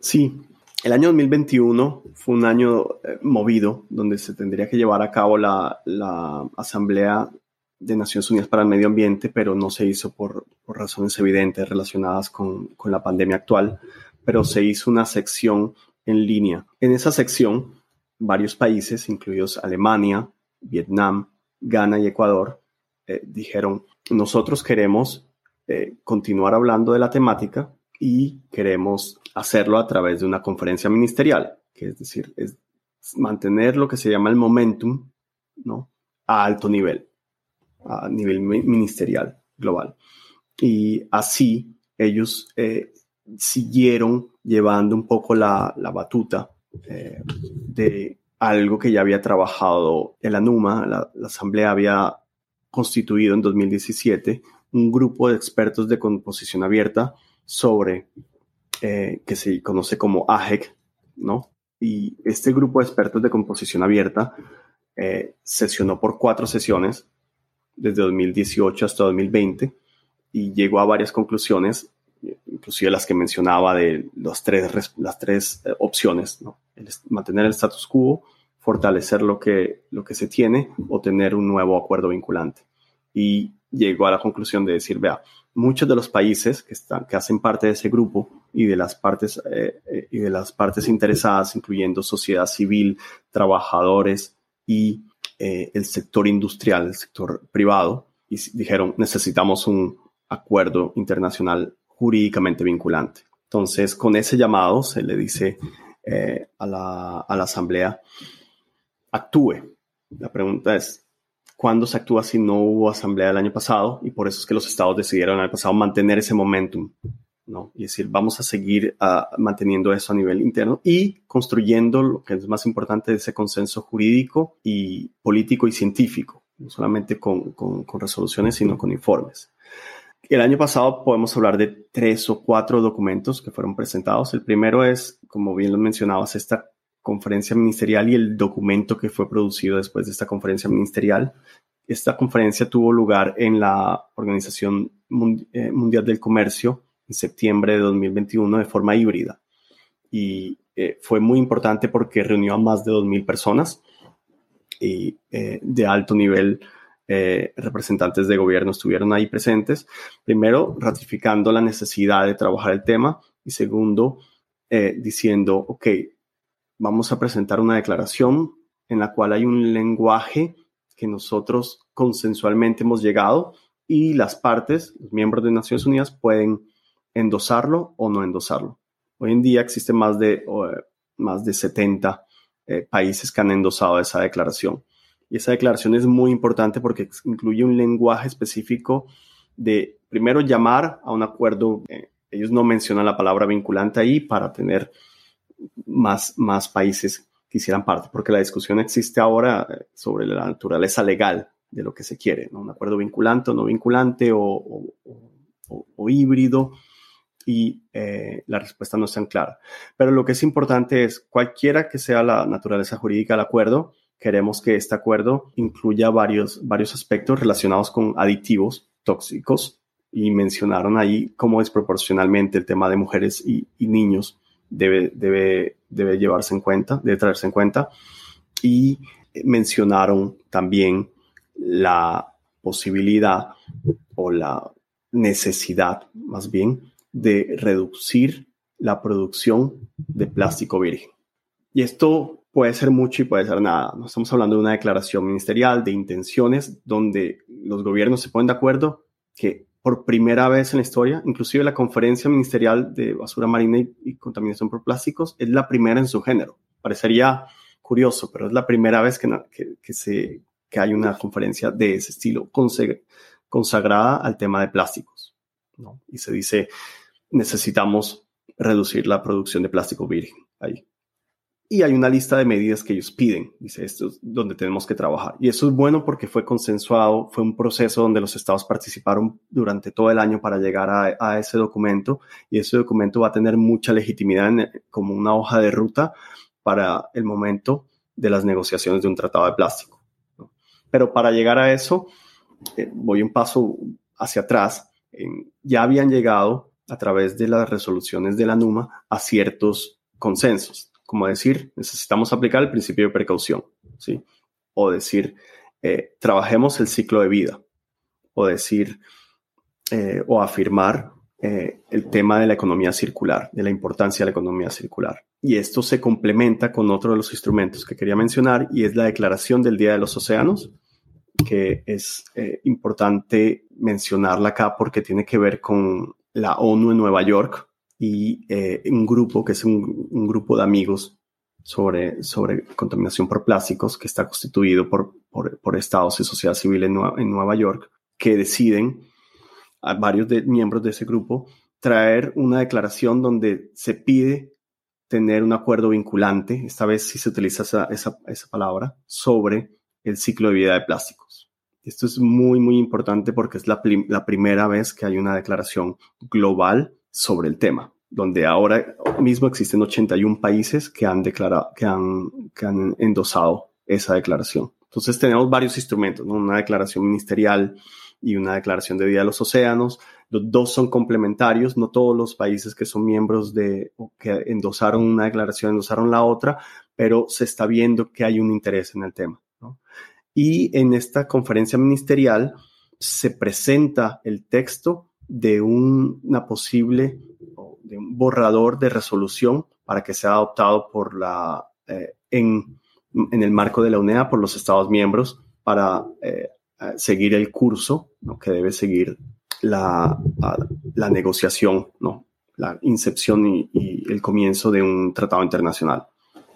Sí, el año 2021 fue un año eh, movido donde se tendría que llevar a cabo la, Asamblea de Naciones Unidas para el Medio Ambiente, pero no se hizo por, razones evidentes relacionadas con, la pandemia actual, pero se hizo una sección en línea. En esa sección varios países, incluidos Alemania, Vietnam, Ghana y Ecuador, eh, dijeron, nosotros queremos eh, continuar hablando de la temática y queremos hacerlo a través de una conferencia ministerial, que es decir, es mantener lo que se llama el momentum ¿no? a alto nivel, a nivel ministerial global. Y así ellos eh, siguieron llevando un poco la, la batuta de algo que ya había trabajado el ANUMA, la, Asamblea había constituido en 2017 un grupo de expertos de composición abierta sobre, eh, que se conoce como AGEC, ¿no? Y este grupo de expertos de composición abierta eh, sesionó por cuatro sesiones, desde 2018 hasta 2020, y llegó a varias conclusiones inclusive las que mencionaba de los tres, las tres eh, opciones, ¿no? mantener el status quo, fortalecer lo que, lo que se tiene o tener un nuevo acuerdo vinculante. Y llegó a la conclusión de decir, vea, muchos de los países que, están, que hacen parte de ese grupo y de las partes, eh, eh, y de las partes interesadas, incluyendo sociedad civil, trabajadores y el sector industrial, el sector privado, y dijeron, necesitamos un acuerdo internacional jurídicamente vinculante. Entonces, con ese llamado se le dice eh, a, la, a la asamblea, actúe. La pregunta es, ¿cuándo se actúa si no hubo asamblea el año pasado? Y por eso es que los estados decidieron el pasado mantener ese momentum, ¿no? Y decir, vamos a seguir uh, manteniendo eso a nivel interno y construyendo lo que es más importante, ese consenso jurídico y político y científico, no solamente con, con resoluciones, sino con informes. El año pasado podemos hablar de tres o cuatro documentos que fueron presentados. El primero es, como bien lo mencionabas, esta conferencia ministerial y el documento que fue producido después de esta conferencia ministerial. Esta conferencia tuvo lugar en la Organización eh, Mundial del Comercio en septiembre de 2021 de forma híbrida. Y eh, fue muy importante porque reunió a más de 2.000 personas y eh, de alto nivel eh, representantes de gobierno estuvieron ahí presentes. Primero, ratificando la necesidad de trabajar el tema y segundo, eh, diciendo, ok, vamos a presentar una declaración en la cual hay un lenguaje que nosotros consensualmente hemos llegado y las partes, los miembros de Naciones Unidas, pueden endosarlo o no endosarlo. Hoy en día existen más de, más de 70 eh, países que han endosado esa declaración. Y esa declaración es muy importante porque incluye un lenguaje específico de, primero, llamar a un acuerdo. Eh, ellos no mencionan la palabra vinculante ahí para tener más, más países que hicieran parte, porque la discusión existe ahora eh, sobre la naturaleza legal de lo que se quiere, un acuerdo vinculante o no vinculante o, o, híbrido y eh, la respuesta no es tan clara. Pero lo que es importante es, cualquiera que sea la naturaleza jurídica del acuerdo, queremos que este acuerdo incluya varios, varios aspectos relacionados con aditivos tóxicos y mencionaron ahí cómo desproporcionalmente el tema de mujeres y, niños debe, debe, debe llevarse en cuenta, debe traerse en cuenta. Y mencionaron también la posibilidad o la necesidad, más bien, de reducir la producción de plástico virgen. Y esto puede ser mucho y puede ser nada. No estamos hablando de una declaración ministerial de intenciones donde los gobiernos se ponen de acuerdo que por primera vez en la historia, inclusive la conferencia ministerial de basura marina y, contaminación por plásticos es la primera en su género. Parecería curioso, pero es la primera vez que, que, se, que hay una conferencia de ese estilo consagrada al tema de plásticos. ¿no? Y se dice, necesitamos reducir la producción de plástico virgen ahí. Y hay una lista de medidas que ellos piden. Dice, esto es donde tenemos que trabajar. Y eso es bueno porque fue consensuado, fue un proceso donde los estados participaron durante todo el año para llegar a, a ese documento. Y ese documento va a tener mucha legitimidad como una hoja de ruta para el momento de las negociaciones de un tratado de plástico. Pero para llegar a eso, eh, voy un paso hacia atrás. ya habían llegado a través de las resoluciones de la NUMA a ciertos consensos como decir, necesitamos aplicar el principio de precaución, ¿sí? O decir, eh, trabajemos el ciclo de vida, o decir, eh, o afirmar eh, el tema de la economía circular, de la importancia de la economía circular. Y esto se complementa con otro de los instrumentos que quería mencionar, y es la Declaración del Día de los Océanos, que es importante mencionarla acá porque tiene que ver con la ONU en Nueva York, y eh, un grupo que es un, grupo de amigos sobre, sobre contaminación por plásticos que está constituido por, por, estados y sociedad civil en, Nueva York que deciden a varios miembros de ese grupo traer una declaración donde se pide tener un acuerdo vinculante, esta vez sí se utiliza esa, esa, palabra, sobre el ciclo de vida de plásticos. Esto es muy, muy importante porque es la primera vez que hay una declaración global sobre el tema, donde ahora mismo existen 81 países que han declarado, que han, que han endosado esa declaración. Entonces tenemos varios instrumentos, una declaración ministerial y una declaración de Día de los Océanos. Los dos son complementarios, no todos los países que son miembros de que endosaron una declaración endosaron la otra, pero se está viendo que hay un interés en el tema. Y en esta conferencia ministerial se presenta el texto de una posible de un borrador de resolución para que sea adoptado por la, eh, en, en, el marco de la UNEA por los Estados miembros para eh, seguir el curso que debe seguir la, la negociación, ¿no? la incepción y, y, el comienzo de un tratado internacional.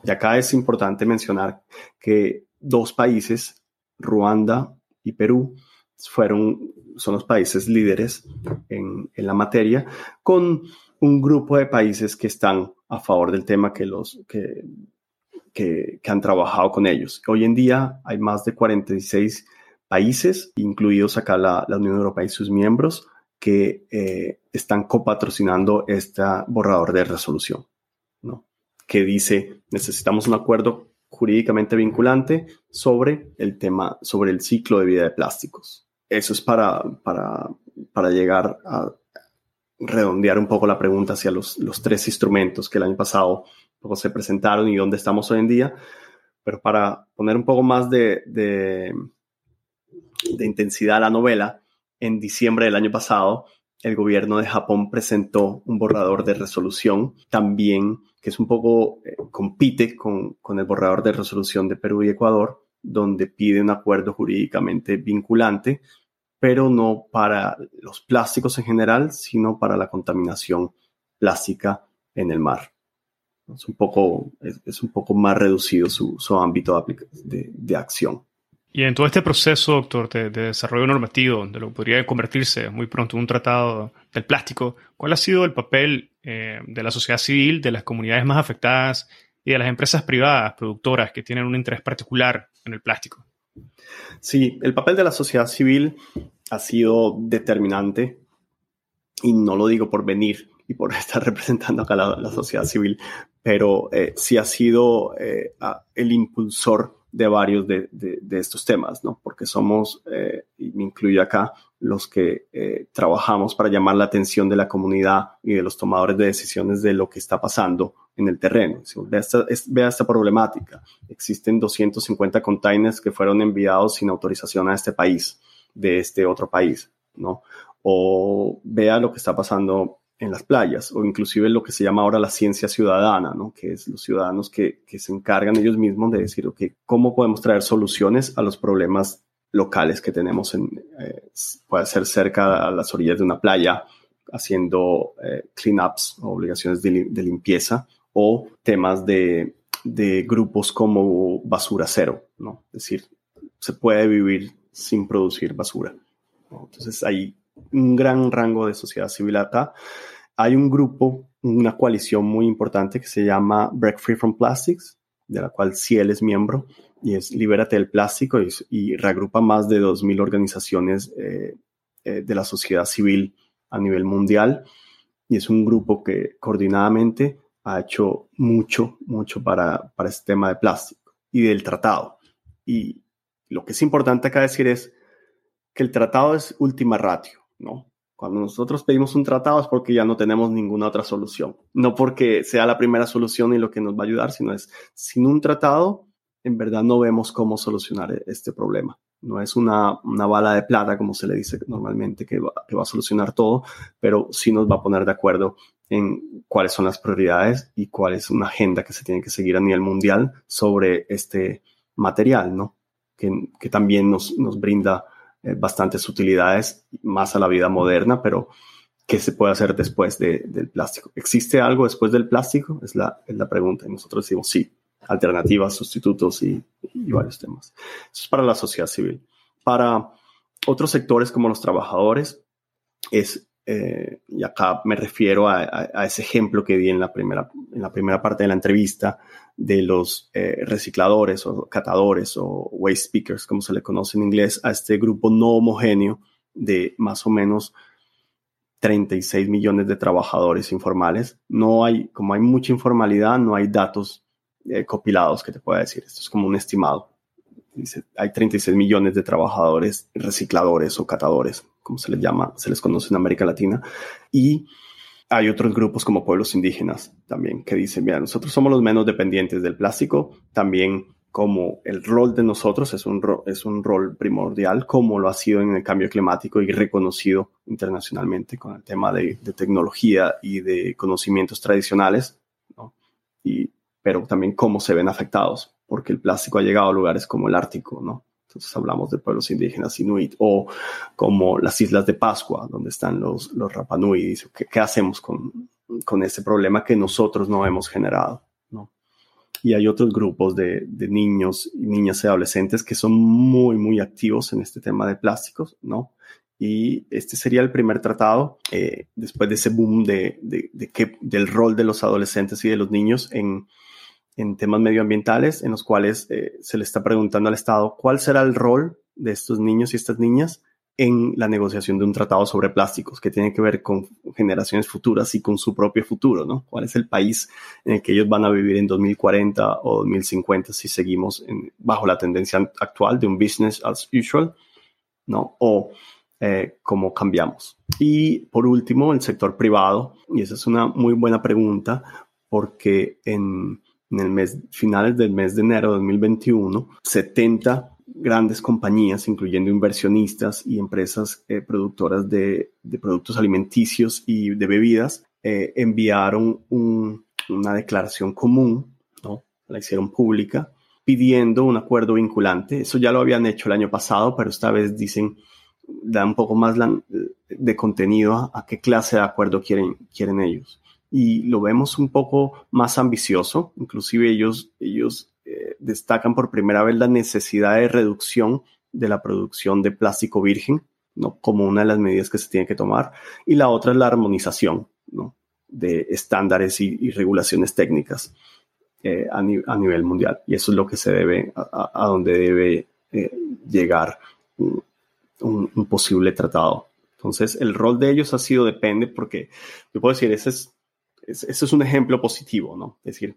Y acá es importante mencionar que dos países, Ruanda y Perú, fueron son los países líderes en, en, la materia, con un grupo de países que están a favor del tema que, los, que, que, han trabajado con ellos. Hoy en día hay más de 46 países, incluidos acá la, Unión Europea y sus miembros, que eh, están copatrocinando este borrador de resolución, ¿no? que dice necesitamos un acuerdo jurídicamente vinculante sobre el tema, sobre el ciclo de vida de plásticos eso es para, para, para llegar a redondear un poco la pregunta hacia los, los tres instrumentos que el año pasado se presentaron y dónde estamos hoy en día. Pero para poner un poco más de, de, de intensidad a la novela, en diciembre del año pasado, el gobierno de Japón presentó un borrador de resolución también que es un poco, eh, compite con, con, el borrador de resolución de Perú y Ecuador, donde pide un acuerdo jurídicamente vinculante pero no para los plásticos en general, sino para la contaminación plástica en el mar. Es un poco, es, un poco más reducido su, su ámbito de, de, acción. Y en todo este proceso, doctor, de, desarrollo normativo, de lo que podría convertirse muy pronto en un tratado del plástico, ¿cuál ha sido el papel eh, de la sociedad civil, de las comunidades más afectadas y de las empresas privadas productoras que tienen un interés particular en el plástico? Sí, el papel de la sociedad civil ha sido determinante y no lo digo por venir y por estar representando acá la, sociedad civil, pero eh, sí ha sido eh, el impulsor de varios de, de, estos temas, ¿no? Porque somos, eh, y me incluyo acá, los que eh, trabajamos para llamar la atención de la comunidad y de los tomadores de decisiones de lo que está pasando en el terreno. Vea esta, vea esta problemática. Existen 250 containers que fueron enviados sin autorización a este país, de este otro país, ¿no? O vea lo que está pasando en las playas, o inclusive lo que se llama ahora la ciencia ciudadana, ¿no? que es los ciudadanos que, que se encargan ellos mismos de decir, ok, ¿cómo podemos traer soluciones a los problemas locales que tenemos en, eh, puede ser cerca a las orillas de una playa, haciendo eh, cleanups, obligaciones de, de, limpieza, o temas de, de grupos como basura cero, ¿no? Es decir, se puede vivir sin producir basura. Entonces hay un gran rango de sociedad civil acá. Hay un grupo, una coalición muy importante que se llama Break Free from Plastics, de la cual Ciel es miembro, y es Libérate del Plástico y, reagrupa más de 2.000 organizaciones eh, eh, de la sociedad civil a nivel mundial. Y es un grupo que coordinadamente ha hecho mucho, mucho para, para este tema de plástico y del tratado. Y lo que es importante acá decir es que el tratado es última ratio, ¿no? Cuando nosotros pedimos un tratado es porque ya no tenemos ninguna otra solución. No porque sea la primera solución y lo que nos va a ayudar, sino es sin un tratado, en verdad no vemos cómo solucionar este problema. No es una, una bala de plata, como se le dice normalmente, que va, que va a solucionar todo, pero sí nos va a poner de acuerdo en cuáles son las prioridades y cuál es una agenda que se tiene que seguir a nivel mundial sobre este material, ¿no? Que, que también nos, nos brinda eh, bastantes utilidades más a la vida moderna, pero ¿qué se puede hacer después del plástico? ¿Existe algo después del plástico? Es la, pregunta. Y nosotros decimos sí, alternativas, sustitutos y, y varios temas. Eso es para la sociedad civil. Para otros sectores como los trabajadores, es eh, y acá me refiero a, ese ejemplo que di en la primera, en la primera parte de la entrevista de los eh, recicladores o catadores o waste speakers, como se le conoce en inglés, a este grupo no homogéneo de más o menos 36 millones de trabajadores informales. No hay, como hay mucha informalidad, no hay datos eh, copilados que te pueda decir. Esto es como un estimado. Dice, hay 36 millones de trabajadores recicladores o catadores como se les llama, se les conoce en América Latina. Y hay otros grupos como pueblos indígenas también que dicen, mira, nosotros somos los menos dependientes del plástico, también como el rol de nosotros es un, es un rol primordial, como lo ha sido en el cambio climático y reconocido internacionalmente con el tema de, tecnología y de conocimientos tradicionales, y, pero también cómo se ven afectados, porque el plástico ha llegado a lugares como el Ártico, ¿no? Entonces hablamos de pueblos indígenas inuit o como las islas de Pascua, donde están los, los Rapanui. ¿qué, ¿qué, hacemos con, con este problema que nosotros no hemos generado? ¿no? Y hay otros grupos de, de, niños niñas y adolescentes que son muy, muy activos en este tema de plásticos, ¿no? Y este sería el primer tratado eh, después de ese boom de, de, de que, del rol de los adolescentes y de los niños en en temas medioambientales en los cuales eh, se le está preguntando al Estado cuál será el rol de estos niños y estas niñas en la negociación de un tratado sobre plásticos que tiene que ver con generaciones futuras y con su propio futuro, ¿no? ¿Cuál es el país en el que ellos van a vivir en 2040 o 2050 si seguimos bajo la tendencia actual de un business as usual, ¿no? O eh, cómo cambiamos. Y por último, el sector privado, y esa es una muy buena pregunta porque en en el mes, finales del mes de enero de 2021, 70 grandes compañías, incluyendo inversionistas y empresas eh, productoras de, de, productos alimenticios y de bebidas, eh, enviaron un, una declaración común, ¿no? la hicieron pública, pidiendo un acuerdo vinculante. Eso ya lo habían hecho el año pasado, pero esta vez dicen, da un poco más de contenido a, a qué clase de acuerdo quieren, quieren ellos y lo vemos un poco más ambicioso. Inclusive ellos, ellos eh, destacan por primera vez la necesidad de reducción de la producción de plástico virgen, ¿no? Como una de las medidas que se tiene que tomar. Y la otra es la armonización, ¿no? De estándares y, regulaciones técnicas eh, a, nivel mundial. Y eso es lo que se debe, a, donde debe eh, llegar un, un, posible tratado. Entonces, el rol de ellos ha sido depende porque, yo puedo decir, ese es eso es un ejemplo positivo, ¿no? Es decir,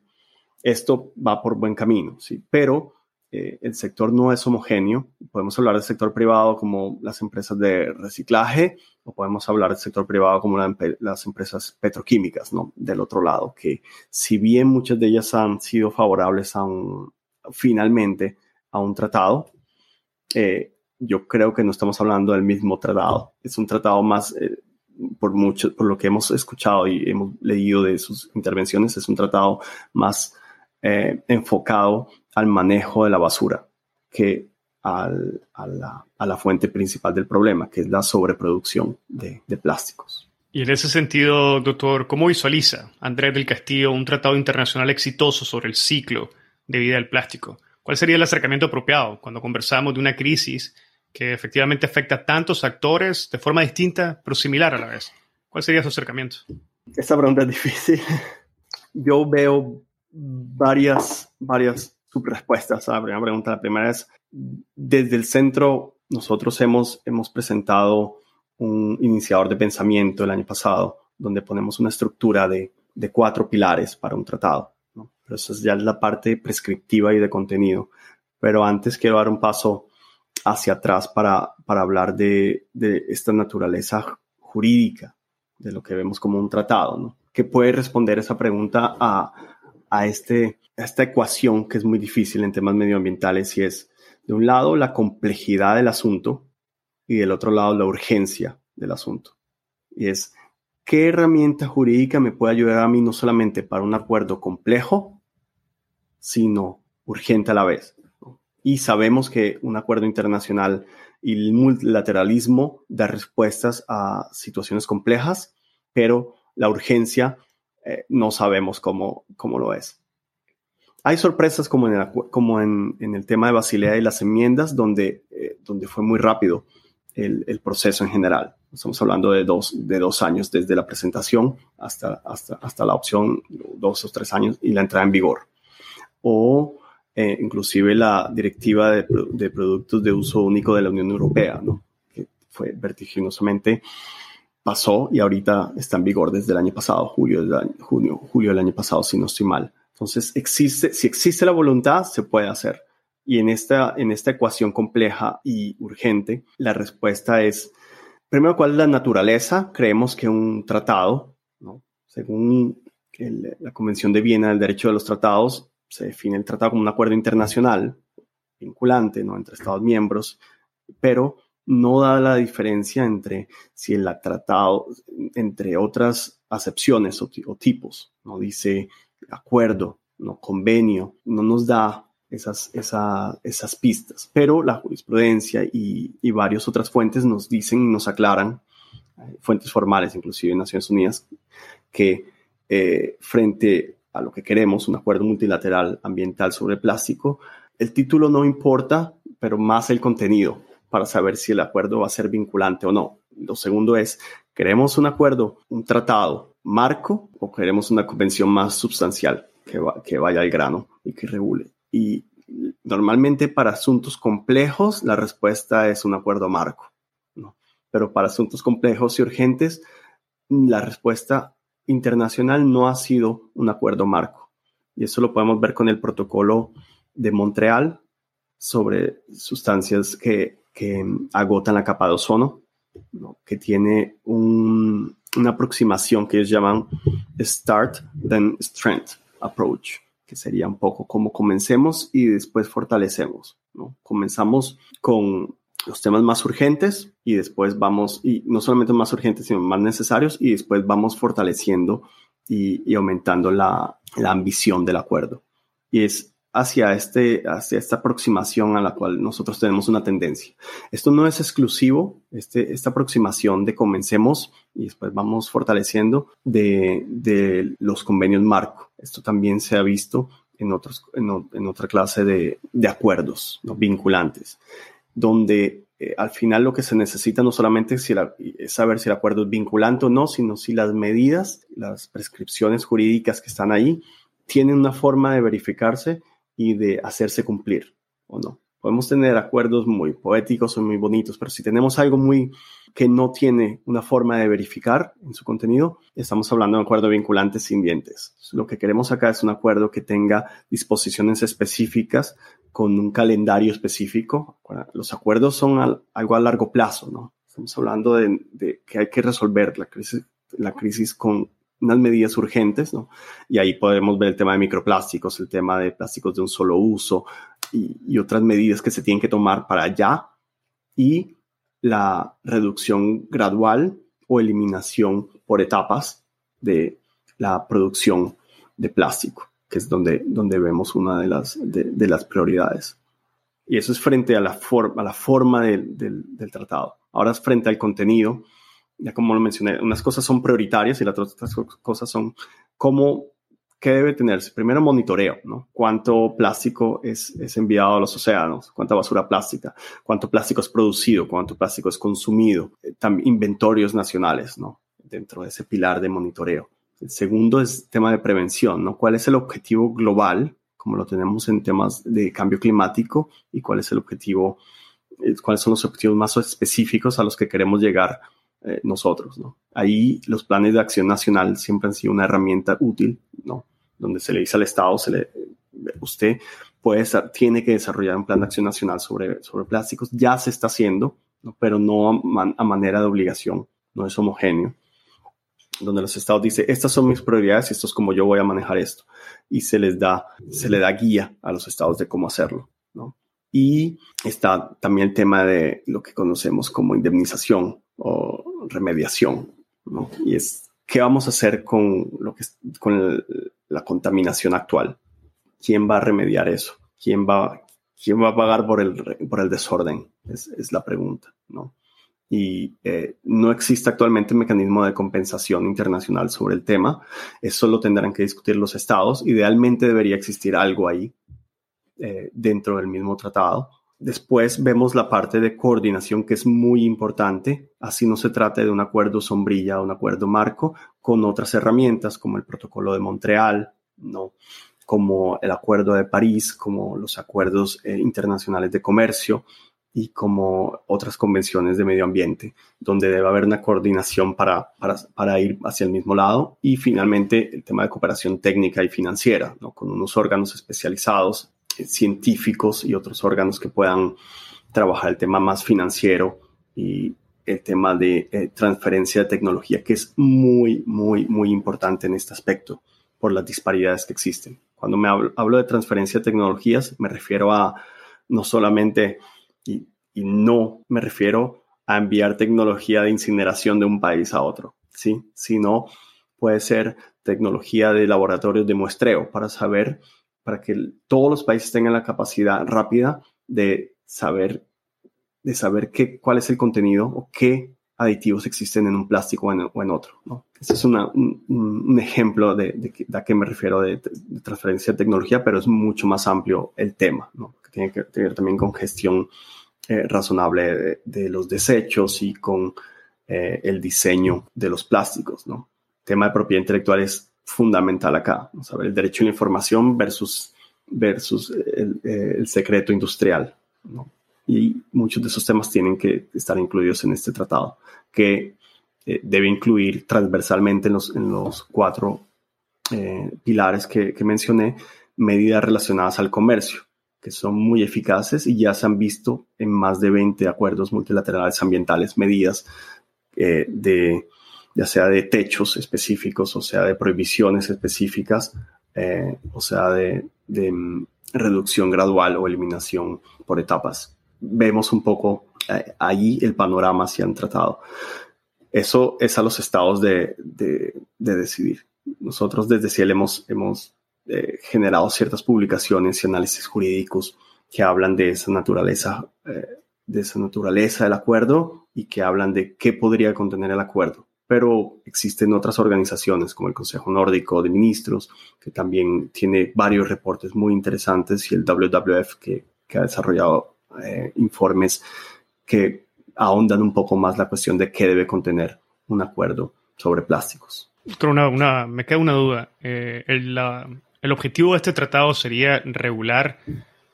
esto va por buen camino, ¿sí? Pero eh, el sector no es homogéneo. Podemos hablar del sector privado como las empresas de reciclaje o podemos hablar del sector privado como las empresas petroquímicas, ¿no? Del otro lado, que si bien muchas de ellas han sido favorables a un, finalmente a un tratado, eh, yo creo que no estamos hablando del mismo tratado. Es un tratado más, eh, por mucho, por lo que hemos escuchado y hemos leído de sus intervenciones, es un tratado más eh, enfocado al manejo de la basura que al, a, la, a, la, fuente principal del problema, que es la sobreproducción de, de plásticos. Y en ese sentido, doctor, ¿cómo visualiza Andrés del Castillo un tratado internacional exitoso sobre el ciclo de vida del plástico? ¿Cuál sería el acercamiento apropiado cuando conversamos de una crisis que efectivamente afecta a tantos actores de forma distinta, pero similar a la vez? ¿Cuál sería su acercamiento? Esta pregunta es difícil. Yo veo varias, varias subrespuestas a la primera pregunta. La primera es, desde el centro, nosotros hemos, hemos presentado un iniciador de pensamiento el año pasado, donde ponemos una estructura de, de cuatro pilares para un tratado. ¿no? Pero eso ya es la parte prescriptiva y de contenido. Pero antes quiero dar un paso hacia atrás para, para hablar de, de esta naturaleza jurídica, de lo que vemos como un tratado, ¿no? que puede responder esa pregunta a, a, este, a esta ecuación que es muy difícil en temas medioambientales y es, de un lado, la complejidad del asunto y del otro lado, la urgencia del asunto. Y es, ¿qué herramienta jurídica me puede ayudar a mí no solamente para un acuerdo complejo, sino urgente a la vez? Y sabemos que un acuerdo internacional y el multilateralismo da respuestas a situaciones complejas, pero la urgencia eh, no sabemos cómo, cómo lo es. Hay sorpresas como en el, tema de Basilea y las enmiendas, donde, eh, donde fue muy rápido el, el, proceso en general. Estamos hablando de dos, de dos años desde la presentación hasta, hasta, hasta la opción, dos o tres años, y la entrada en vigor. O eh, inclusive la directiva de, de, productos de uso único de la Unión Europea, ¿no? que fue vertiginosamente pasó y ahorita está en vigor desde el año pasado, julio del año, junio, julio del año pasado, si no estoy mal. Entonces, existe, si existe la voluntad, se puede hacer. Y en esta, en esta ecuación compleja y urgente, la respuesta es, primero, ¿cuál es la naturaleza? Creemos que un tratado, ¿no? según la Convención de Viena del Derecho de los Tratados, se define el tratado como un acuerdo internacional vinculante ¿no? entre Estados miembros, pero no da la diferencia entre si el tratado, entre otras acepciones o, tipos, no dice acuerdo, no convenio, no nos da esas, esa, esas pistas, pero la jurisprudencia y, y varias otras fuentes nos dicen y nos aclaran, eh, fuentes formales, inclusive en Naciones Unidas, que eh, frente a lo que queremos, un acuerdo multilateral ambiental sobre plástico, el título no importa, pero más el contenido para saber si el acuerdo va a ser vinculante o no. Lo segundo es, ¿queremos un acuerdo, un tratado marco o queremos una convención más sustancial que, va, que vaya al grano y que regule? Y normalmente para asuntos complejos la respuesta es un acuerdo marco, pero para asuntos complejos y urgentes la respuesta internacional no ha sido un acuerdo marco. Y eso lo podemos ver con el protocolo de Montreal sobre sustancias que que agotan la capa de ozono, ¿no? que tiene un, una aproximación que ellos llaman Start, then Strength Approach, que sería un poco como comencemos y después fortalecemos. ¿no? Comenzamos con los temas más urgentes y después vamos, y no solamente más urgentes, sino más necesarios, y después vamos fortaleciendo y, aumentando la, la ambición del acuerdo. Y es hacia, este, hacia esta aproximación a la cual nosotros tenemos una tendencia. Esto no es exclusivo, este, esta aproximación de comencemos y después vamos fortaleciendo de, de los convenios marco. Esto también se ha visto en, otros, en, en otra clase de, de acuerdos ¿no? vinculantes, donde eh, al final lo que se necesita no solamente si la, es saber si el acuerdo es vinculante o no, sino si las medidas, las prescripciones jurídicas que están ahí, tienen una forma de verificarse y de hacerse cumplir o no. Podemos tener acuerdos muy poéticos o muy bonitos, pero si tenemos algo muy que no tiene una forma de verificar en su contenido, estamos hablando de un acuerdo vinculante sin dientes. Lo que queremos acá es un acuerdo que tenga disposiciones específicas con un calendario específico. Los acuerdos son algo a largo plazo, ¿no? Estamos hablando de, de que hay que resolver la crisis, la crisis con unas medidas urgentes, ¿no? Y ahí podemos ver el tema de microplásticos, el tema de plásticos de un solo uso y, otras medidas que se tienen que tomar para allá y la reducción gradual o eliminación por etapas de la producción de plástico, que es donde, donde vemos una de las, de, las prioridades. Y eso es frente a la, forma a la forma del, del, del tratado. Ahora es frente al contenido ya como lo mencioné, unas cosas son prioritarias y las otras cosas son cómo ¿qué debe tenerse? Primero, monitoreo, ¿no? ¿Cuánto plástico es, es enviado a los océanos? ¿Cuánta basura plástica? ¿Cuánto plástico es producido? ¿Cuánto plástico es consumido? Eh, también inventorios nacionales, ¿no? Dentro de ese pilar de monitoreo. El segundo es tema de prevención, ¿no? ¿Cuál es el objetivo global, como lo tenemos en temas de cambio climático, y cuál es el objetivo, eh, cuáles son los objetivos más específicos a los que queremos llegar eh, nosotros, ¿no? Ahí los planes de acción nacional siempre han sido una herramienta útil, ¿no? Donde se le dice al Estado, se le, usted puede, tiene que desarrollar un plan de acción nacional sobre, sobre plásticos. Ya se está haciendo, pero no a, manera de obligación, no es homogéneo. Donde los estados dicen, estas son mis prioridades y esto es como yo voy a manejar esto. Y se les da, se le da guía a los estados de cómo hacerlo. Y está también el tema de lo que conocemos como indemnización o remediación. Y es, ¿qué vamos a hacer con, lo que, con la contaminación actual? ¿Quién va a remediar eso? ¿Quién va, quién va a pagar por el, por el desorden? Es, es la pregunta, ¿no? Y eh, no existe actualmente un mecanismo de compensación internacional sobre el tema. Eso lo tendrán que discutir los estados. Idealmente debería existir algo ahí eh, dentro del mismo tratado Después vemos la parte de coordinación que es muy importante, así no se trata de un acuerdo sombrilla o un acuerdo marco con otras herramientas como el protocolo de Montreal, ¿no? como el acuerdo de París, como los acuerdos eh, internacionales de comercio y como otras convenciones de medio ambiente, donde debe haber una coordinación para, para, para, ir hacia el mismo lado. Y finalmente el tema de cooperación técnica y financiera, ¿no? con unos órganos especializados científicos y otros órganos que puedan trabajar el tema más financiero y el tema de eh, transferencia de tecnología, que es muy, muy, muy importante en este aspecto por las disparidades que existen. Cuando me hablo, de transferencia de tecnologías, me refiero a no solamente, y, y, no me refiero a enviar tecnología de incineración de un país a otro, ¿sí? sino puede ser tecnología de laboratorios de muestreo para saber para que todos los países tengan la capacidad rápida de saber, de saber qué, cuál es el contenido o qué aditivos existen en un plástico o en, otro. ¿no? Este es un, ejemplo de, a qué me refiero de, transferencia de tecnología, pero es mucho más amplio el tema, que tiene que ver también con gestión eh, razonable de, los desechos y con eh, el diseño de los plásticos. ¿no? El tema de propiedad intelectual es fundamental acá. El derecho a la información versus, versus el, eh, secreto industrial. Y muchos de esos temas tienen que estar incluidos en este tratado, que eh, debe incluir transversalmente en los, en los cuatro eh, pilares que, que mencioné medidas relacionadas al comercio, que son muy eficaces y ya se han visto en más de 20 acuerdos multilaterales ambientales, medidas de ya sea de techos específicos, o sea de prohibiciones específicas, eh, o sea de, mm, reducción gradual o eliminación por etapas. Vemos un poco eh, ahí el panorama si han tratado. Eso es a los estados de, decidir. Nosotros desde CIEL hemos, hemos eh, generado ciertas publicaciones y análisis jurídicos que hablan de esa naturaleza, de esa naturaleza del acuerdo y que hablan de qué podría contener el acuerdo pero existen otras organizaciones como el Consejo Nórdico de Ministros, que también tiene varios reportes muy interesantes, y el WWF, que, ha desarrollado eh, informes que ahondan un poco más la cuestión de qué debe contener un acuerdo sobre plásticos. Una, me queda una duda. Eh, el objetivo de este tratado sería regular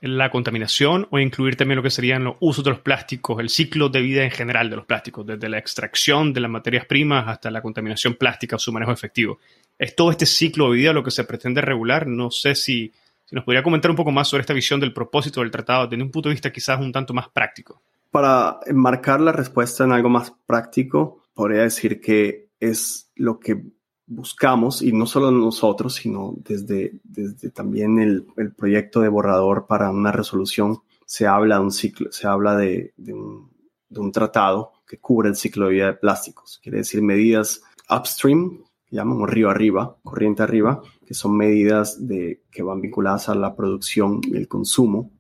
la contaminación o incluir también lo que serían los usos de los plásticos, el ciclo de vida en general de los plásticos, desde la extracción de las materias primas hasta la contaminación plástica o su manejo efectivo. ¿Es todo este ciclo de vida lo que se pretende regular? No sé si, nos podría comentar un poco más sobre esta visión del propósito del tratado desde un punto de vista quizás un tanto más práctico. Para enmarcar la respuesta en algo más práctico, podría decir que es lo que buscamos, y no solo nosotros, sino desde, desde también el, el, proyecto de borrador para una resolución, se habla de un ciclo, se habla de, de, un, de, un, tratado que cubre el ciclo de vida de plásticos. Quiere decir medidas upstream, que llamamos río arriba, corriente arriba, que son medidas de, que van vinculadas a la producción y el consumo,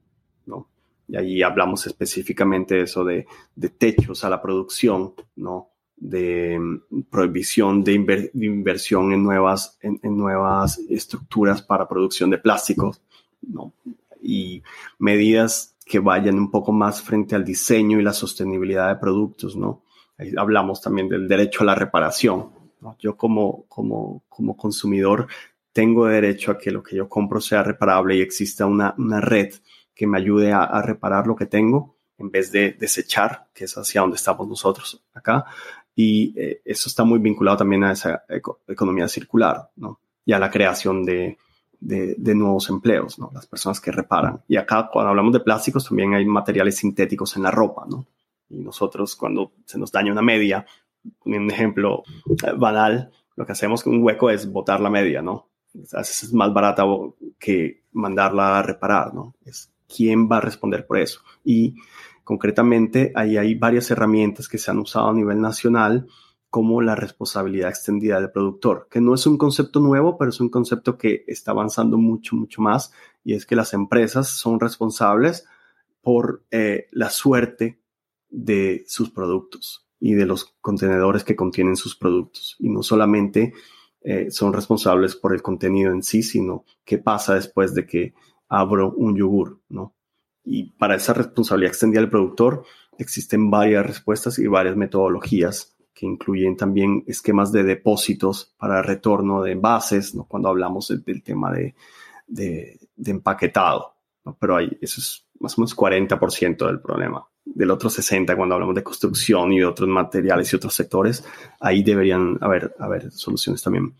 ¿no? Y allí hablamos específicamente de eso de, de techos a la producción, ¿no? De mm, prohibición de, inversión en nuevas, en, nuevas estructuras para producción de plásticos, ¿no? Y medidas que vayan un poco más frente al diseño y la sostenibilidad de productos, ¿no? hablamos también del derecho a la reparación. Yo como, como, como consumidor tengo derecho a que lo que yo compro sea reparable y exista una, una red que me ayude a, a, reparar lo que tengo en vez de desechar, que es hacia donde estamos nosotros acá, y eh, eso está muy vinculado también a esa economía circular, ¿no? Y a la creación de, de, nuevos empleos, ¿no? Las personas que reparan. Y acá, cuando hablamos de plásticos, también hay materiales sintéticos en la ropa, ¿no? Y nosotros, cuando se nos daña una media, un ejemplo eh, banal, lo que hacemos con un hueco es botar la media, ¿no? A es más barata que mandarla a reparar, ¿no? Es quién va a responder por eso. Y Concretamente, ahí hay varias herramientas que se han usado a nivel nacional, como la responsabilidad extendida del productor, que no es un concepto nuevo, pero es un concepto que está avanzando mucho, mucho más, y es que las empresas son responsables por eh, la suerte de sus productos y de los contenedores que contienen sus productos. Y no solamente eh, son responsables por el contenido en sí, sino qué pasa después de que abro un yogur, ¿no? Y para esa responsabilidad extendida del productor existen varias respuestas y varias metodologías que incluyen también esquemas de depósitos para retorno de envases, ¿no? cuando hablamos del tema de, de, empaquetado. ¿no? Pero ahí eso es más o menos 40% del problema. Del otro 60% cuando hablamos de construcción y de otros materiales y otros sectores, ahí deberían haber, haber soluciones también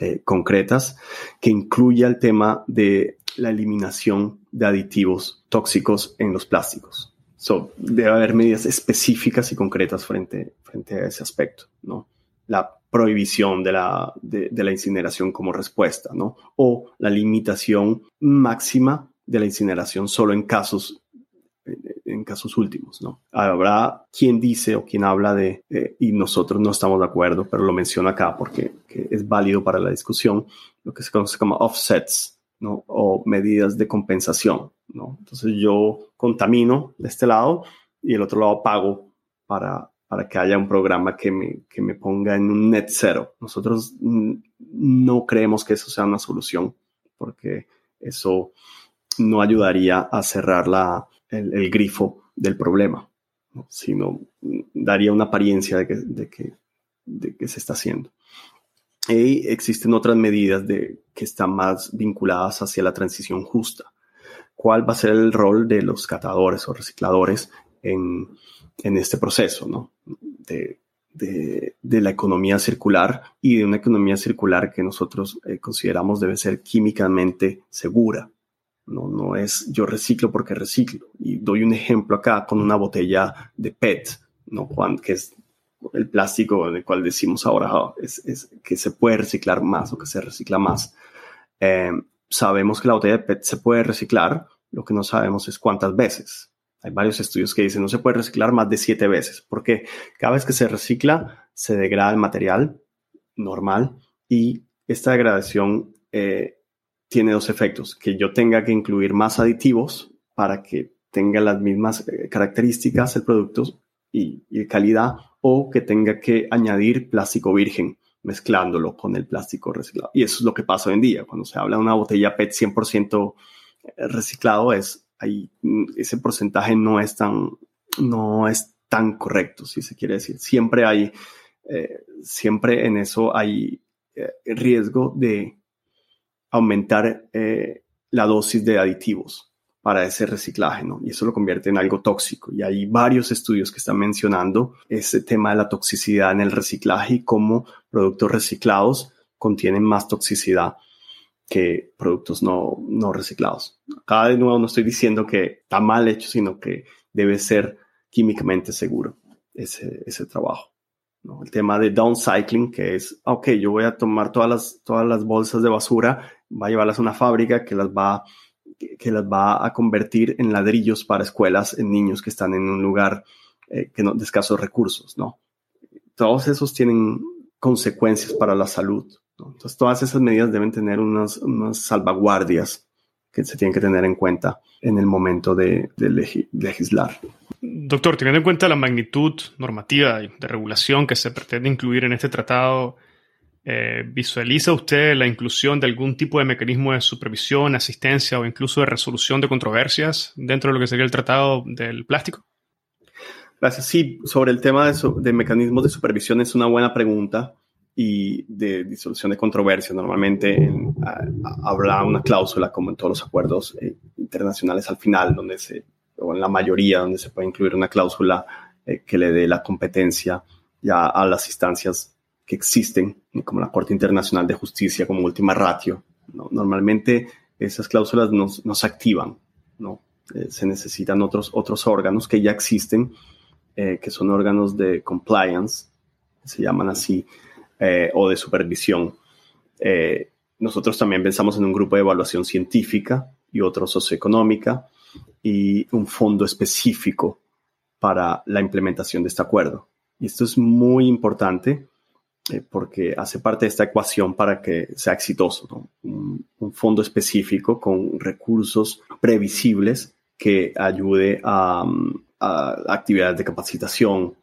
eh, concretas que incluya el tema de la eliminación de aditivos tóxicos en los plásticos. So, debe haber medidas específicas y concretas frente, frente a ese aspecto, ¿no? La prohibición de la, de, la incineración como respuesta, ¿no? O la limitación máxima de la incineración solo en casos en casos últimos, ¿no? Habrá quien dice o quien habla de, y nosotros no estamos de acuerdo, pero lo menciono acá porque es válido para la discusión, lo que se conoce como offsets, o medidas de compensación, ¿no? Entonces yo contamino de este lado y el otro lado pago para, para que haya un programa que me, que me ponga en un net cero. Nosotros no creemos que eso sea una solución porque eso no ayudaría a cerrar la, el, grifo del problema, sino daría una apariencia de que, de que, de que se está haciendo. Y existen otras medidas de, que están más vinculadas hacia la transición justa. ¿Cuál va a ser el rol de los catadores o recicladores en, en este proceso ¿no? de, de, la economía circular y de una economía circular que nosotros eh, consideramos debe ser químicamente segura? No, no es yo reciclo porque reciclo. Y doy un ejemplo acá con una botella de PET, ¿no? Juan, que es el plástico en el cual decimos ahora oh, es, que se puede reciclar más o que se recicla más. Eh, sabemos que la botella de PET se puede reciclar, lo que no sabemos es cuántas veces. Hay varios estudios que dicen no se puede reciclar más de siete veces, porque cada vez que se recicla se degrada el material normal y esta degradación eh, tiene dos efectos, que yo tenga que incluir más aditivos para que tenga las mismas eh, características el producto y, y calidad o que tenga que añadir plástico virgen mezclándolo con el plástico reciclado. Y eso es lo que pasa hoy en día. Cuando se habla de una botella PET 100% eh, reciclado, es ahí, mm, ese porcentaje no es tan, no es tan correcto, si se quiere decir. Siempre hay, eh, siempre en eso hay eh, riesgo de aumentar la dosis de aditivos para ese reciclaje, ¿no? Y eso lo convierte en algo tóxico. Y hay varios estudios que están mencionando ese tema de la toxicidad en el reciclaje y cómo productos reciclados contienen más toxicidad que productos no, no reciclados. Acá de nuevo no estoy diciendo que está mal hecho, sino que debe ser químicamente seguro ese, ese trabajo. El tema de downcycling, que es, ok, yo voy a tomar todas las, todas las bolsas de basura, va a llevarlas a una fábrica que las va a que, las va a convertir en ladrillos para escuelas en niños que están en un lugar eh, que no, de escasos recursos, ¿no? Todos esos tienen consecuencias para la salud. Entonces, todas esas medidas deben tener unas, unas, salvaguardias que se tienen que tener en cuenta en el momento de, legislar. Doctor, teniendo en cuenta la magnitud normativa de regulación que se pretende incluir en este tratado, eh, ¿visualiza usted la inclusión de algún tipo de mecanismo de supervisión, asistencia o incluso de resolución de controversias dentro de lo que sería el tratado del plástico? Gracias. Sí, sobre el tema de, mecanismos de supervisión es una buena pregunta y de disolución de controversia. Normalmente habrá una cláusula, como en todos los acuerdos eh, internacionales al final, donde se o en la mayoría donde se puede incluir una cláusula eh, que le dé la competencia ya a las instancias que existen, como la Corte Internacional de Justicia como última ratio. Normalmente esas cláusulas no, se activan, ¿no? Eh, se necesitan otros, otros órganos que ya existen, eh, que son órganos de compliance, se llaman así, o de supervisión. nosotros también pensamos en un grupo de evaluación científica y otro socioeconómica, y un fondo específico para la implementación de este acuerdo. Y esto es muy importante eh, porque hace parte de esta ecuación para que sea exitoso. Un, fondo específico con recursos previsibles que ayude a, a actividades de capacitación,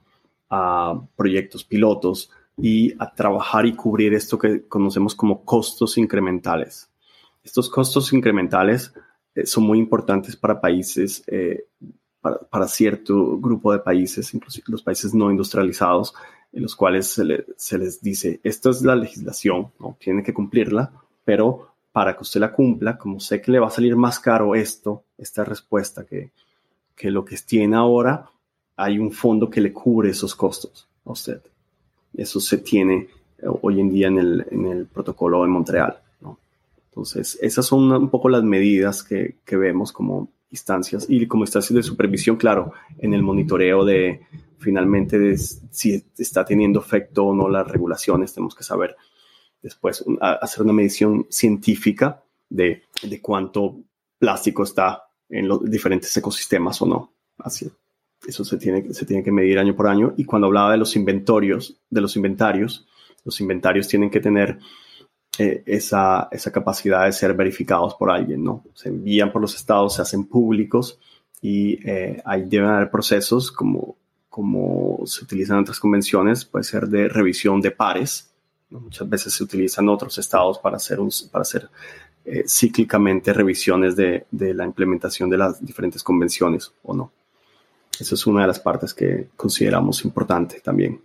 a proyectos pilotos y a trabajar y cubrir esto que conocemos como costos incrementales. Estos costos incrementales eh, son muy importantes para países, eh, para, cierto grupo de países, inclusive los países no industrializados, en los cuales se, les dice, esta es la legislación, ¿no? tiene que cumplirla, pero para que usted la cumpla, como sé que le va a salir más caro esto, esta respuesta que, que lo que tiene ahora, hay un fondo que le cubre esos costos a usted. Eso se tiene eh, hoy en día en el, en el protocolo de Montreal. Entonces, esas son un poco las medidas que, vemos como instancias y como instancias de supervisión, claro, en el monitoreo de finalmente de si está teniendo efecto o no las regulaciones, tenemos que saber después hacer una medición científica de, de cuánto plástico está en los diferentes ecosistemas o no. Así, eso se tiene, se tiene que medir año por año. Y cuando hablaba de los inventorios, de los inventarios, los inventarios tienen que tener eh, esa, esa, capacidad de ser verificados por alguien, ¿no? Se envían por los estados, se hacen públicos y eh, ahí deben haber procesos como, como se utilizan en otras convenciones, puede ser de revisión de pares. Muchas veces se utilizan otros estados para hacer, para hacer eh, cíclicamente revisiones de, de la implementación de las diferentes convenciones o no. Esa es una de las partes que consideramos importante también.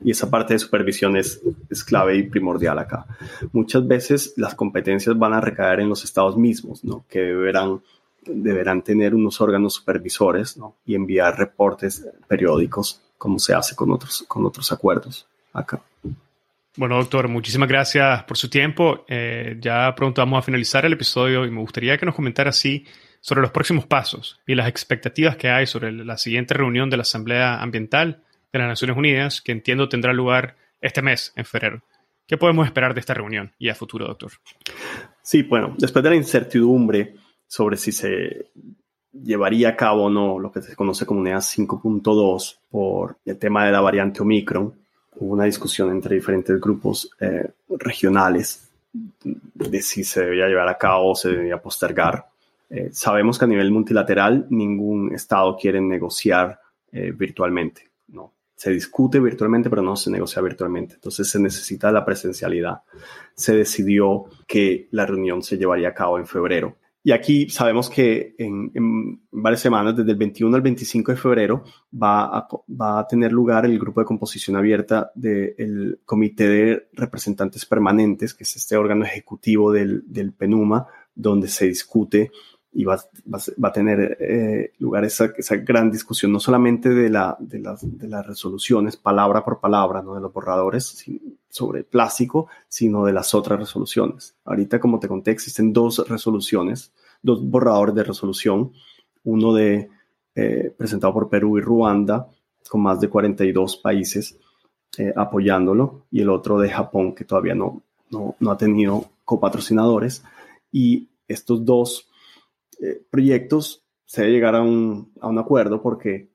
Y esa parte de supervisión es, es, clave y primordial acá. Muchas veces las competencias van a recaer en los estados mismos, ¿no? que deberán, deberán tener unos órganos supervisores ¿no? y enviar reportes periódicos, como se hace con otros, con otros acuerdos acá. Bueno, doctor, muchísimas gracias por su tiempo. Eh, ya pronto vamos a finalizar el episodio y me gustaría que nos comentara así sobre los próximos pasos y las expectativas que hay sobre la siguiente reunión de la Asamblea Ambiental de las Naciones Unidas, que entiendo tendrá lugar este mes, en febrero. ¿Qué podemos esperar de esta reunión y a futuro, doctor? Sí, bueno, después de la incertidumbre sobre si se llevaría a cabo o no lo que se conoce como NEA 5.2 por el tema de la variante Omicron, hubo una discusión entre diferentes grupos eh, regionales de si se debía llevar a cabo o se debía postergar. Eh, sabemos que a nivel multilateral ningún Estado quiere negociar eh, virtualmente. ¿no? Se discute virtualmente, pero no se negocia virtualmente. Entonces se necesita la presencialidad. Se decidió que la reunión se llevaría a cabo en febrero. Y aquí sabemos que en, varias semanas, desde el 21 al 25 de febrero, va a, tener lugar el grupo de composición abierta del Comité de Representantes Permanentes, que es este órgano ejecutivo del, del PENUMA, donde se discute y va, va, a tener eh, lugar esa, esa, gran discusión, no solamente de, la, de, las, de las resoluciones, palabra por palabra, ¿no? de los borradores sobre plástico, sino de las otras resoluciones. Ahorita, como te conté, existen dos resoluciones, dos borradores de resolución, uno de, eh, presentado por Perú y Ruanda, con más de 42 países eh, apoyándolo, y el otro de Japón, que todavía no, no, no ha tenido copatrocinadores. Y estos dos eh, proyectos se debe llegar a un, a un, acuerdo porque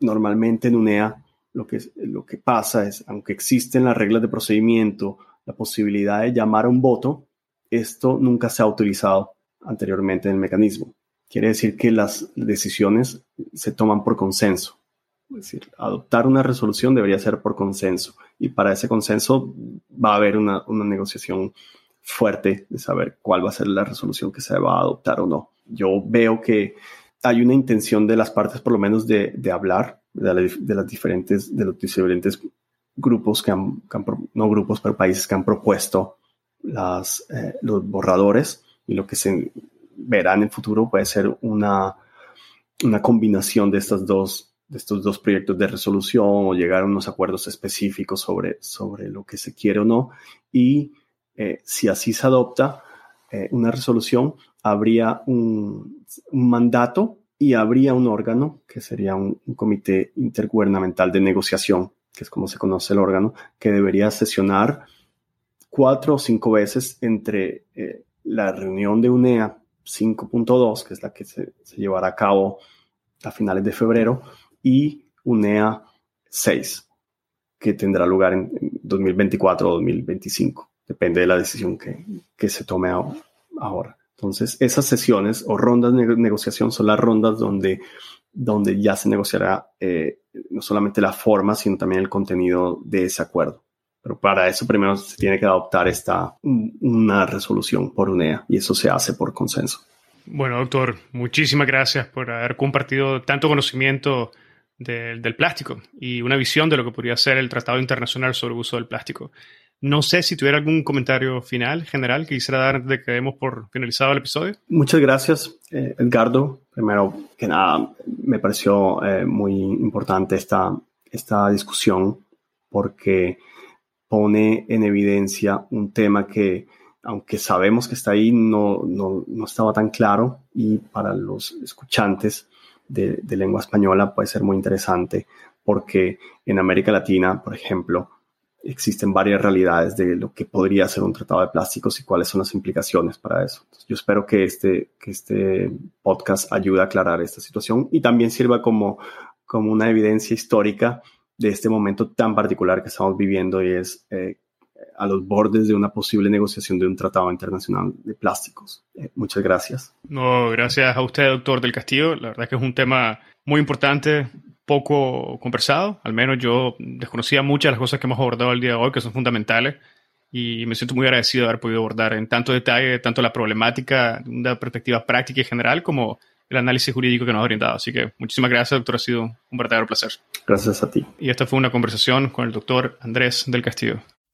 normalmente en UNEA lo que, lo que pasa es, aunque existen las reglas de procedimiento, la posibilidad de llamar a un voto, esto nunca se ha utilizado anteriormente en el mecanismo. quiere decir que las decisiones se toman por consenso. Es decir, adoptar una resolución debería ser por consenso y para ese consenso va a haber una, una negociación fuerte de saber cuál va a ser la resolución que se va a adoptar o no. Yo veo que hay una intención de las partes, por lo menos, de, de hablar de, de, las diferentes, de los diferentes grupos que han, no grupos, pero países que han propuesto las, eh, los borradores y lo que se verá en el futuro puede ser una, una combinación de estas dos de estos dos proyectos de resolución o llegar a unos acuerdos específicos sobre, sobre lo que se quiere o no. Y eh, si así se adopta eh, una resolución, habría un, mandato y habría un órgano, que sería un, comité intergubernamental de negociación, que es como se conoce el órgano, que debería sesionar cuatro o cinco veces entre eh, la reunión de UNEA 5.2, que es la que se, se, llevará a cabo a finales de febrero, y UNEA 6, que tendrá lugar en, 2024 o 2025, depende de la decisión que, que se tome ahora. Entonces, esas sesiones o rondas de negociación son las rondas donde, donde ya se negociará eh, no solamente la forma, sino también el contenido de ese acuerdo. Pero para eso primero se tiene que adoptar esta, una resolución por UNEA y eso se hace por consenso. Bueno, doctor, muchísimas gracias por haber compartido tanto conocimiento del plástico y una visión de lo que podría ser el Tratado Internacional sobre el uso del plástico. No sé si tuviera algún comentario final, general, que quisiera dar antes de que demos por finalizado el episodio. Muchas gracias, eh, Edgardo. Primero que nada, me pareció eh, muy importante esta, esta discusión porque pone en evidencia un tema que, aunque sabemos que está ahí, no, no, no estaba tan claro y para los escuchantes de, lengua española puede ser muy interesante porque en América Latina, por ejemplo, existen varias realidades de lo que podría ser un tratado de plásticos y cuáles son las implicaciones para eso. yo espero que este, que este podcast ayude a aclarar esta situación y también sirva como, como una evidencia histórica de este momento tan particular que estamos viviendo y es eh, a los bordes de una posible negociación de un tratado internacional de plásticos. Eh, muchas gracias. No, gracias a usted, doctor del Castillo. La verdad es que es un tema muy importante, poco conversado. Al menos yo desconocía muchas de las cosas que hemos abordado el día de hoy, que son fundamentales. Y me siento muy agradecido de haber podido abordar en tanto detalle tanto la problemática una perspectiva práctica y general como el análisis jurídico que nos ha brindado. Así que muchísimas gracias, doctor. Ha sido un verdadero placer. Gracias a ti. Y esta fue una conversación con el doctor Andrés del Castillo.